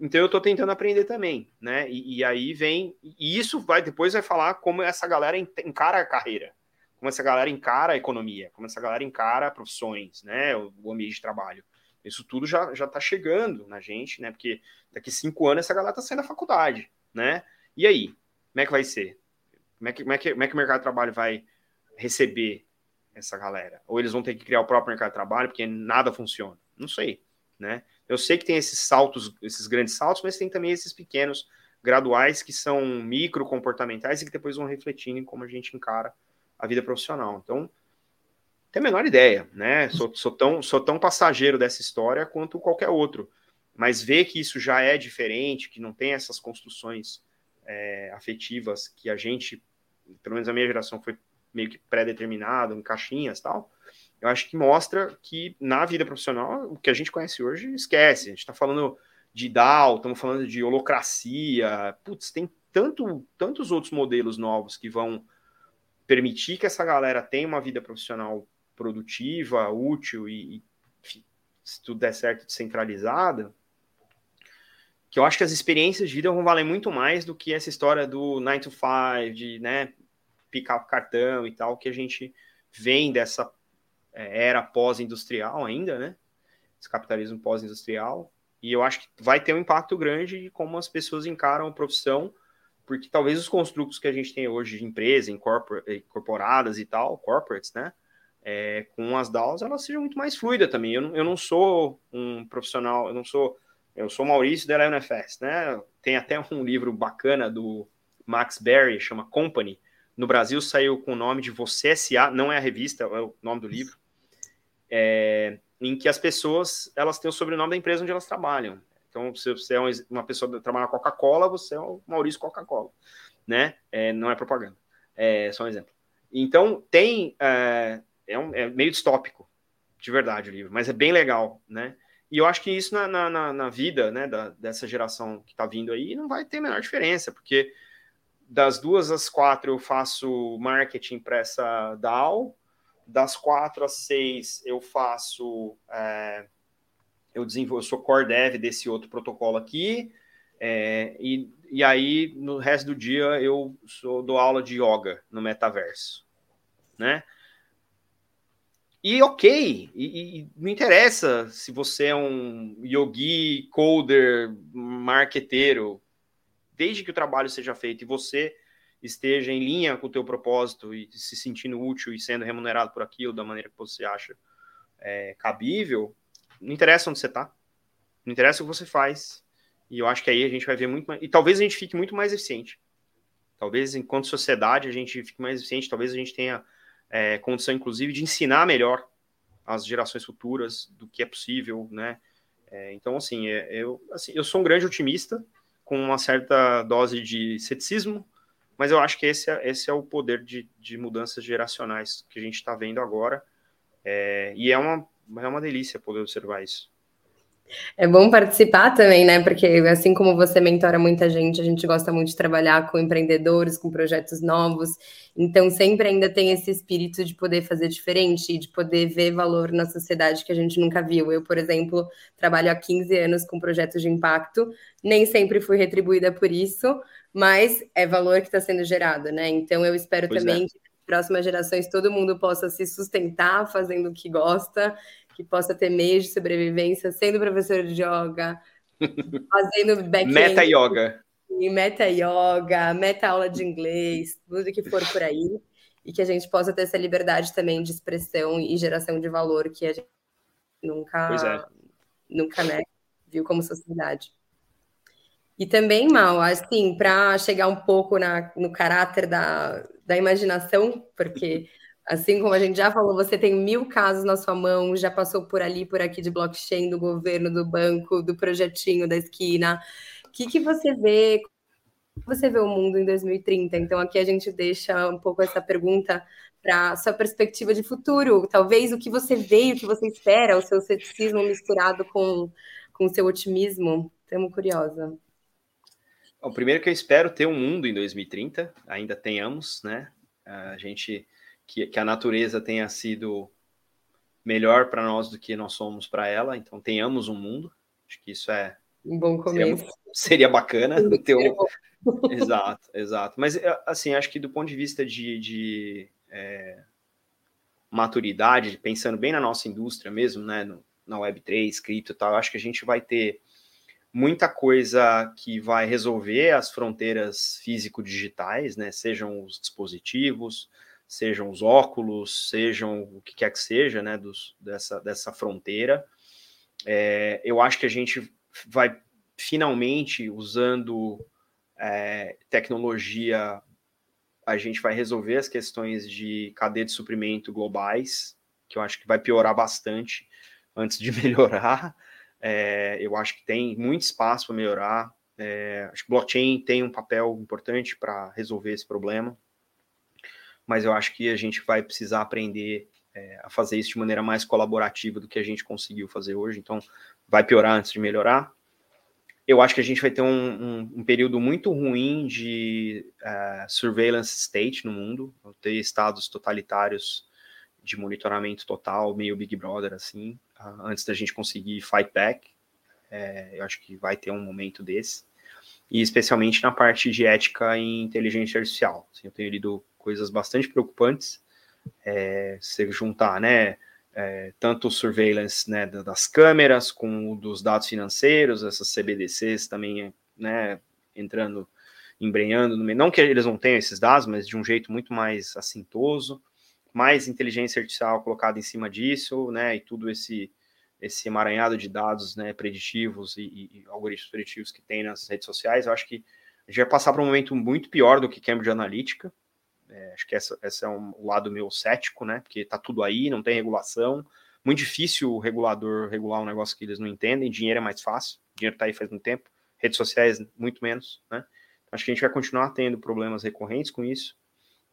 então eu estou tentando aprender também, né, e, e, aí vem, e isso vai, depois vai falar como essa galera encara a carreira, como essa galera encara a economia, como essa galera encara profissões, né, o, ambiente de trabalho. Isso tudo já já está chegando na gente, né? Porque daqui cinco anos essa galera está saindo da faculdade, né? E aí, como é que vai ser? Como é que, como é que, como é que o mercado de trabalho vai receber essa galera? Ou eles vão ter que criar o próprio mercado de trabalho porque nada funciona? Não sei, né? Eu sei que tem esses saltos, esses grandes saltos, mas tem também esses pequenos graduais que são micro comportamentais e que depois vão refletindo em como a gente encara a vida profissional. Então, tem a menor ideia, né? Sou, sou, tão, sou tão passageiro dessa história quanto qualquer outro. Mas ver que isso já é diferente, que não tem essas construções é, afetivas que a gente, pelo menos a minha geração, foi meio que pré-determinado, em caixinhas tal, eu acho que mostra que na vida profissional, o que a gente conhece hoje, esquece. A gente está falando de DAO, estamos falando de holocracia, putz, tem tanto, tantos outros modelos novos que vão permitir que essa galera tenha uma vida profissional produtiva, útil e, e se tudo der certo, descentralizada, que eu acho que as experiências de vida vão valer muito mais do que essa história do 9 to 5, de né, picar o cartão e tal, que a gente vem dessa é, era pós-industrial ainda, né? Esse capitalismo pós-industrial. E eu acho que vai ter um impacto grande de como as pessoas encaram a profissão, porque talvez os construtos que a gente tem hoje de empresa, incorporadas e tal, corporates, né? É, com as DAOs, elas sejam muito mais fluidas também. Eu não, eu não sou um profissional, eu não sou eu sou Maurício da UNFS, né? Tem até um livro bacana do Max Berry, chama Company. No Brasil saiu com o nome de Você S.A., não é a revista, é o nome do livro. É, em que as pessoas, elas têm o sobrenome da empresa onde elas trabalham. Então, se você é uma pessoa que trabalha na Coca-Cola, você é o Maurício Coca-Cola, né? É, não é propaganda, é só um exemplo. Então, tem, é, é, um, é meio distópico, de verdade o livro, mas é bem legal, né? E eu acho que isso na, na, na vida né, da, dessa geração que está vindo aí não vai ter a menor diferença, porque das duas às quatro eu faço marketing para essa DAO, das quatro às seis eu faço, é, eu desenvolvo, sou core dev desse outro protocolo aqui, é, e, e aí no resto do dia eu sou, dou aula de yoga no metaverso, né? E ok, e, e, não interessa se você é um yogi, coder, marqueteiro, desde que o trabalho seja feito e você esteja em linha com o teu propósito e se sentindo útil e sendo remunerado por aquilo da maneira que você acha é, cabível, não interessa onde você está, não interessa o que você faz. E eu acho que aí a gente vai ver muito mais. E talvez a gente fique muito mais eficiente. Talvez, enquanto sociedade, a gente fique mais eficiente, talvez a gente tenha é, condição, inclusive, de ensinar melhor as gerações futuras do que é possível, né? É, então, assim, é, eu, assim, eu sou um grande otimista, com uma certa dose de ceticismo, mas eu acho que esse é, esse é o poder de, de mudanças geracionais que a gente está vendo agora, é, e é uma, é uma delícia poder observar isso. É bom participar também, né? Porque assim como você mentora muita gente, a gente gosta muito de trabalhar com empreendedores, com projetos novos. Então sempre ainda tem esse espírito de poder fazer diferente e de poder ver valor na sociedade que a gente nunca viu. Eu, por exemplo, trabalho há 15 anos com projetos de impacto, nem sempre fui retribuída por isso, mas é valor que está sendo gerado, né? Então eu espero pois também é. que próximas gerações todo mundo possa se sustentar fazendo o que gosta que possa ter meios de sobrevivência sendo professor de yoga, fazendo back Meta yoga. Meta yoga, meta aula de inglês, tudo que for por aí. E que a gente possa ter essa liberdade também de expressão e geração de valor que a gente nunca, é. nunca né, viu como sociedade. E também, Mal, assim, para chegar um pouco na, no caráter da, da imaginação, porque Assim como a gente já falou, você tem mil casos na sua mão, já passou por ali, por aqui de blockchain, do governo, do banco, do projetinho da esquina. O que, que você vê? Você vê o mundo em 2030? Então, aqui a gente deixa um pouco essa pergunta para sua perspectiva de futuro. Talvez o que você vê, o que você espera, o seu ceticismo misturado com o seu otimismo. Estamos curiosa. O primeiro que eu espero ter um mundo em 2030, ainda tenhamos, né? A gente que, que a natureza tenha sido melhor para nós do que nós somos para ela, então tenhamos um mundo. Acho que isso é um bom começo. Seria, seria bacana ter um... exato, exato. Mas assim, acho que do ponto de vista de, de é, maturidade, pensando bem na nossa indústria mesmo, né, no, na Web3, cripto e tal, acho que a gente vai ter muita coisa que vai resolver as fronteiras físico-digitais, né, sejam os dispositivos, sejam os óculos, sejam o que quer que seja, né, dos, dessa, dessa fronteira. É, eu acho que a gente vai finalmente, usando é, tecnologia, a gente vai resolver as questões de cadeia de suprimento globais, que eu acho que vai piorar bastante antes de melhorar. É, eu acho que tem muito espaço para melhorar. É, acho que blockchain tem um papel importante para resolver esse problema, mas eu acho que a gente vai precisar aprender é, a fazer isso de maneira mais colaborativa do que a gente conseguiu fazer hoje. Então, vai piorar antes de melhorar. Eu acho que a gente vai ter um, um, um período muito ruim de uh, surveillance state no mundo, ter estados totalitários de monitoramento total, meio Big Brother, assim, antes da gente conseguir fight back. É, eu acho que vai ter um momento desse. E especialmente na parte de ética e inteligência artificial. Assim, eu tenho lido coisas bastante preocupantes. É, se juntar, né? É, tanto o surveillance né, das câmeras com o dos dados financeiros, essas CBDCs também, né, entrando, embrenhando no meio. Não que eles não tenham esses dados, mas de um jeito muito mais assintoso, mais inteligência artificial colocada em cima disso, né, e tudo esse esse emaranhado de dados, né, preditivos e, e, algoritmos preditivos que tem nas redes sociais. Eu acho que a gente vai passar para um momento muito pior do que Cambridge Analytica, é, acho que essa, esse é um, o lado meu cético, né? Porque tá tudo aí, não tem regulação. Muito difícil o regulador regular um negócio que eles não entendem. Dinheiro é mais fácil, dinheiro tá aí faz muito tempo. Redes sociais, muito menos, né? Então, acho que a gente vai continuar tendo problemas recorrentes com isso,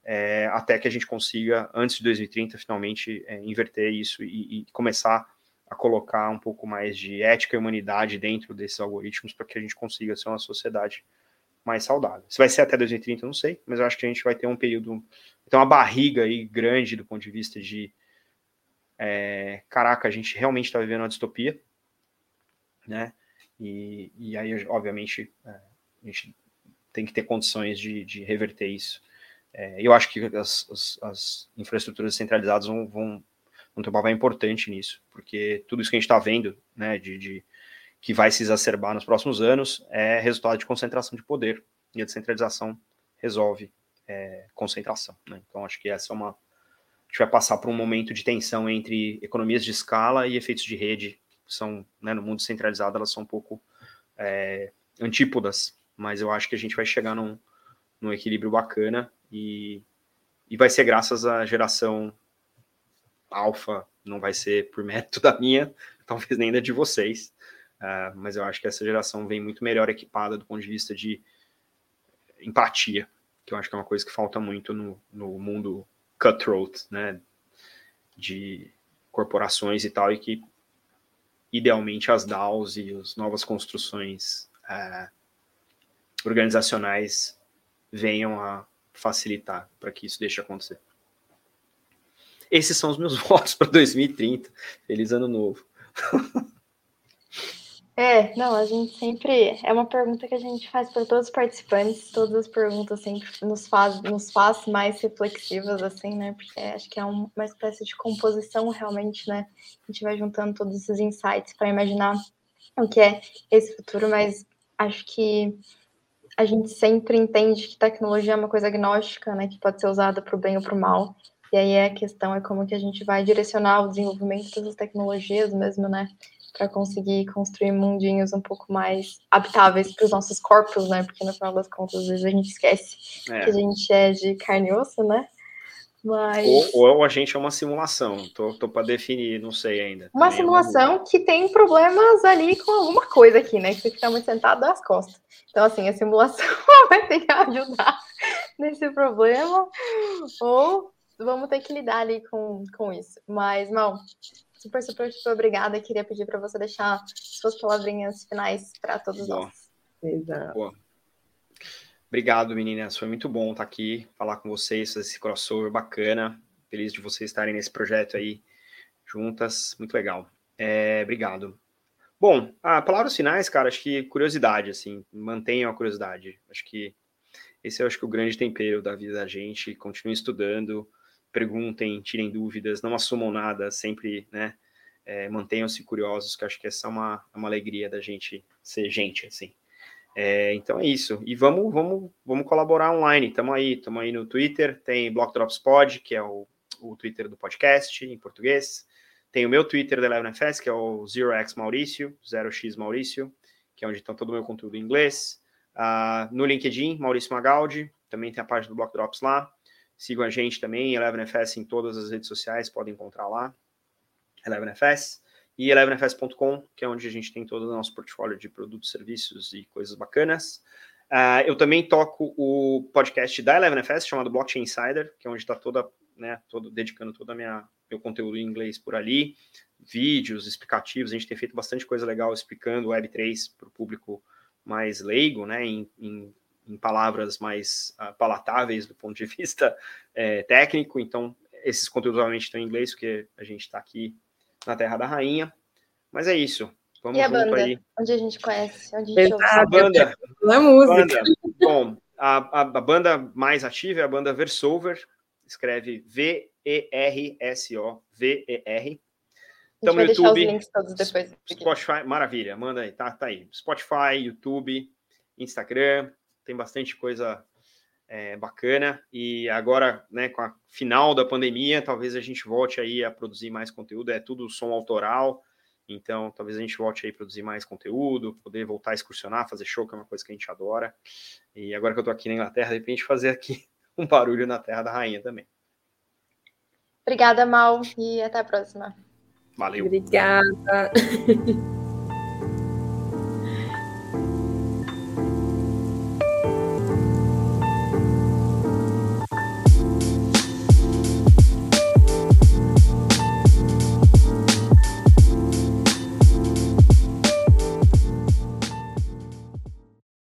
é, até que a gente consiga, antes de 2030, finalmente é, inverter isso e, e começar a colocar um pouco mais de ética e humanidade dentro desses algoritmos para que a gente consiga ser uma sociedade mais saudável. Se vai ser até 2030, não sei, mas eu acho que a gente vai ter um período, ter uma barriga aí grande do ponto de vista de é, caraca, a gente realmente está vivendo uma distopia, né? E, e aí, obviamente, é, a gente tem que ter condições de, de reverter isso. É, eu acho que as, as, as infraestruturas centralizadas vão, vão, vão ter um papel importante nisso, porque tudo isso que a gente está vendo, né, de, de que vai se exacerbar nos próximos anos é resultado de concentração de poder. E a descentralização resolve é, concentração. Né? Então, acho que essa é uma. A gente vai passar por um momento de tensão entre economias de escala e efeitos de rede, que são, né, no mundo centralizado, elas são um pouco é, antípodas, mas eu acho que a gente vai chegar num, num equilíbrio bacana e, e vai ser graças à geração alfa, não vai ser por mérito da minha, talvez nem da de vocês, Uh, mas eu acho que essa geração vem muito melhor equipada do ponto de vista de empatia, que eu acho que é uma coisa que falta muito no, no mundo cutthroat, né? De corporações e tal, e que idealmente as DAOs e as novas construções uh, organizacionais venham a facilitar para que isso deixe acontecer. Esses são os meus votos para 2030. Feliz ano novo. É, não, a gente sempre. É uma pergunta que a gente faz para todos os participantes, todas as perguntas sempre nos faz, nos faz mais reflexivas, assim, né? Porque acho que é uma espécie de composição realmente, né? A gente vai juntando todos esses insights para imaginar o que é esse futuro, mas acho que a gente sempre entende que tecnologia é uma coisa agnóstica, né? Que pode ser usada para o bem ou para o mal. E aí a questão é como que a gente vai direcionar o desenvolvimento dessas tecnologias mesmo, né? para conseguir construir mundinhos um pouco mais habitáveis para os nossos corpos, né? Porque no final das contas, às vezes a gente esquece é. que a gente é de carne e osso, né? Mas... Ou, ou a gente é uma simulação, tô, tô para definir, não sei ainda. Uma Também simulação é que tem problemas ali com alguma coisa aqui, né? Que você fica muito sentado das costas. Então, assim, a simulação vai ter que ajudar nesse problema, ou vamos ter que lidar ali com, com isso. Mas, mal, super, super, super obrigada. Queria pedir para você deixar suas palavrinhas finais para todos Boa. nós. Exato. Boa. Obrigado, meninas. Foi muito bom estar aqui, falar com vocês, fazer esse crossover bacana. Feliz de vocês estarem nesse projeto aí juntas. Muito legal. É, obrigado. Bom, ah, palavras finais, cara, acho que curiosidade, assim, mantenham a curiosidade. Acho que esse é acho que o grande tempero da vida da gente. Continue estudando, perguntem, tirem dúvidas, não assumam nada, sempre, né, é, mantenham-se curiosos, que acho que essa é uma, é uma alegria da gente ser gente, assim. É, então é isso. E vamos, vamos, vamos colaborar online. Estamos aí, estamos aí no Twitter, tem Block Drops Pod, que é o, o Twitter do podcast em português. Tem o meu Twitter da Eleven FS, que é o 0x Maurício, 0x Maurício, que é onde está todo o meu conteúdo em inglês. Uh, no LinkedIn, Maurício Magaldi, também tem a página do Block Drops lá. Sigam a gente também, ElevenFS em todas as redes sociais, podem encontrar lá, ElevenFS. E elevenfs.com, que é onde a gente tem todo o nosso portfólio de produtos, serviços e coisas bacanas. Uh, eu também toco o podcast da ElevenFS, chamado Blockchain Insider, que é onde está toda, né, todo, dedicando todo meu conteúdo em inglês por ali, vídeos explicativos, a gente tem feito bastante coisa legal explicando Web3 para o público mais leigo, né, em, em, em palavras mais uh, palatáveis do ponto de vista é, técnico, então esses conteúdos obviamente estão em inglês, porque a gente está aqui na Terra da Rainha, mas é isso, Vamos e a banda? Aí. Onde a gente conhece? Onde a gente ouve? A banda. Não é música. Banda. Bom, a, a, a, banda mais ativa é a banda Versover. Escreve V-E-R-S-O-V-E-R. Estamos no YouTube. Os links todos depois. Spotify, maravilha, manda aí, tá, tá aí. Spotify, YouTube, Instagram, tem bastante coisa é, bacana. E agora, né, com a final da pandemia, talvez a gente volte aí a produzir mais conteúdo. É tudo som autoral. Então, talvez a gente volte aí a produzir mais conteúdo, poder voltar a excursionar, fazer show, que é uma coisa que a gente adora. E agora que eu tô aqui na Inglaterra, de repente fazer aqui um barulho na Terra da Rainha também. Obrigada, Mal, e até a próxima. Valeu. Obrigada.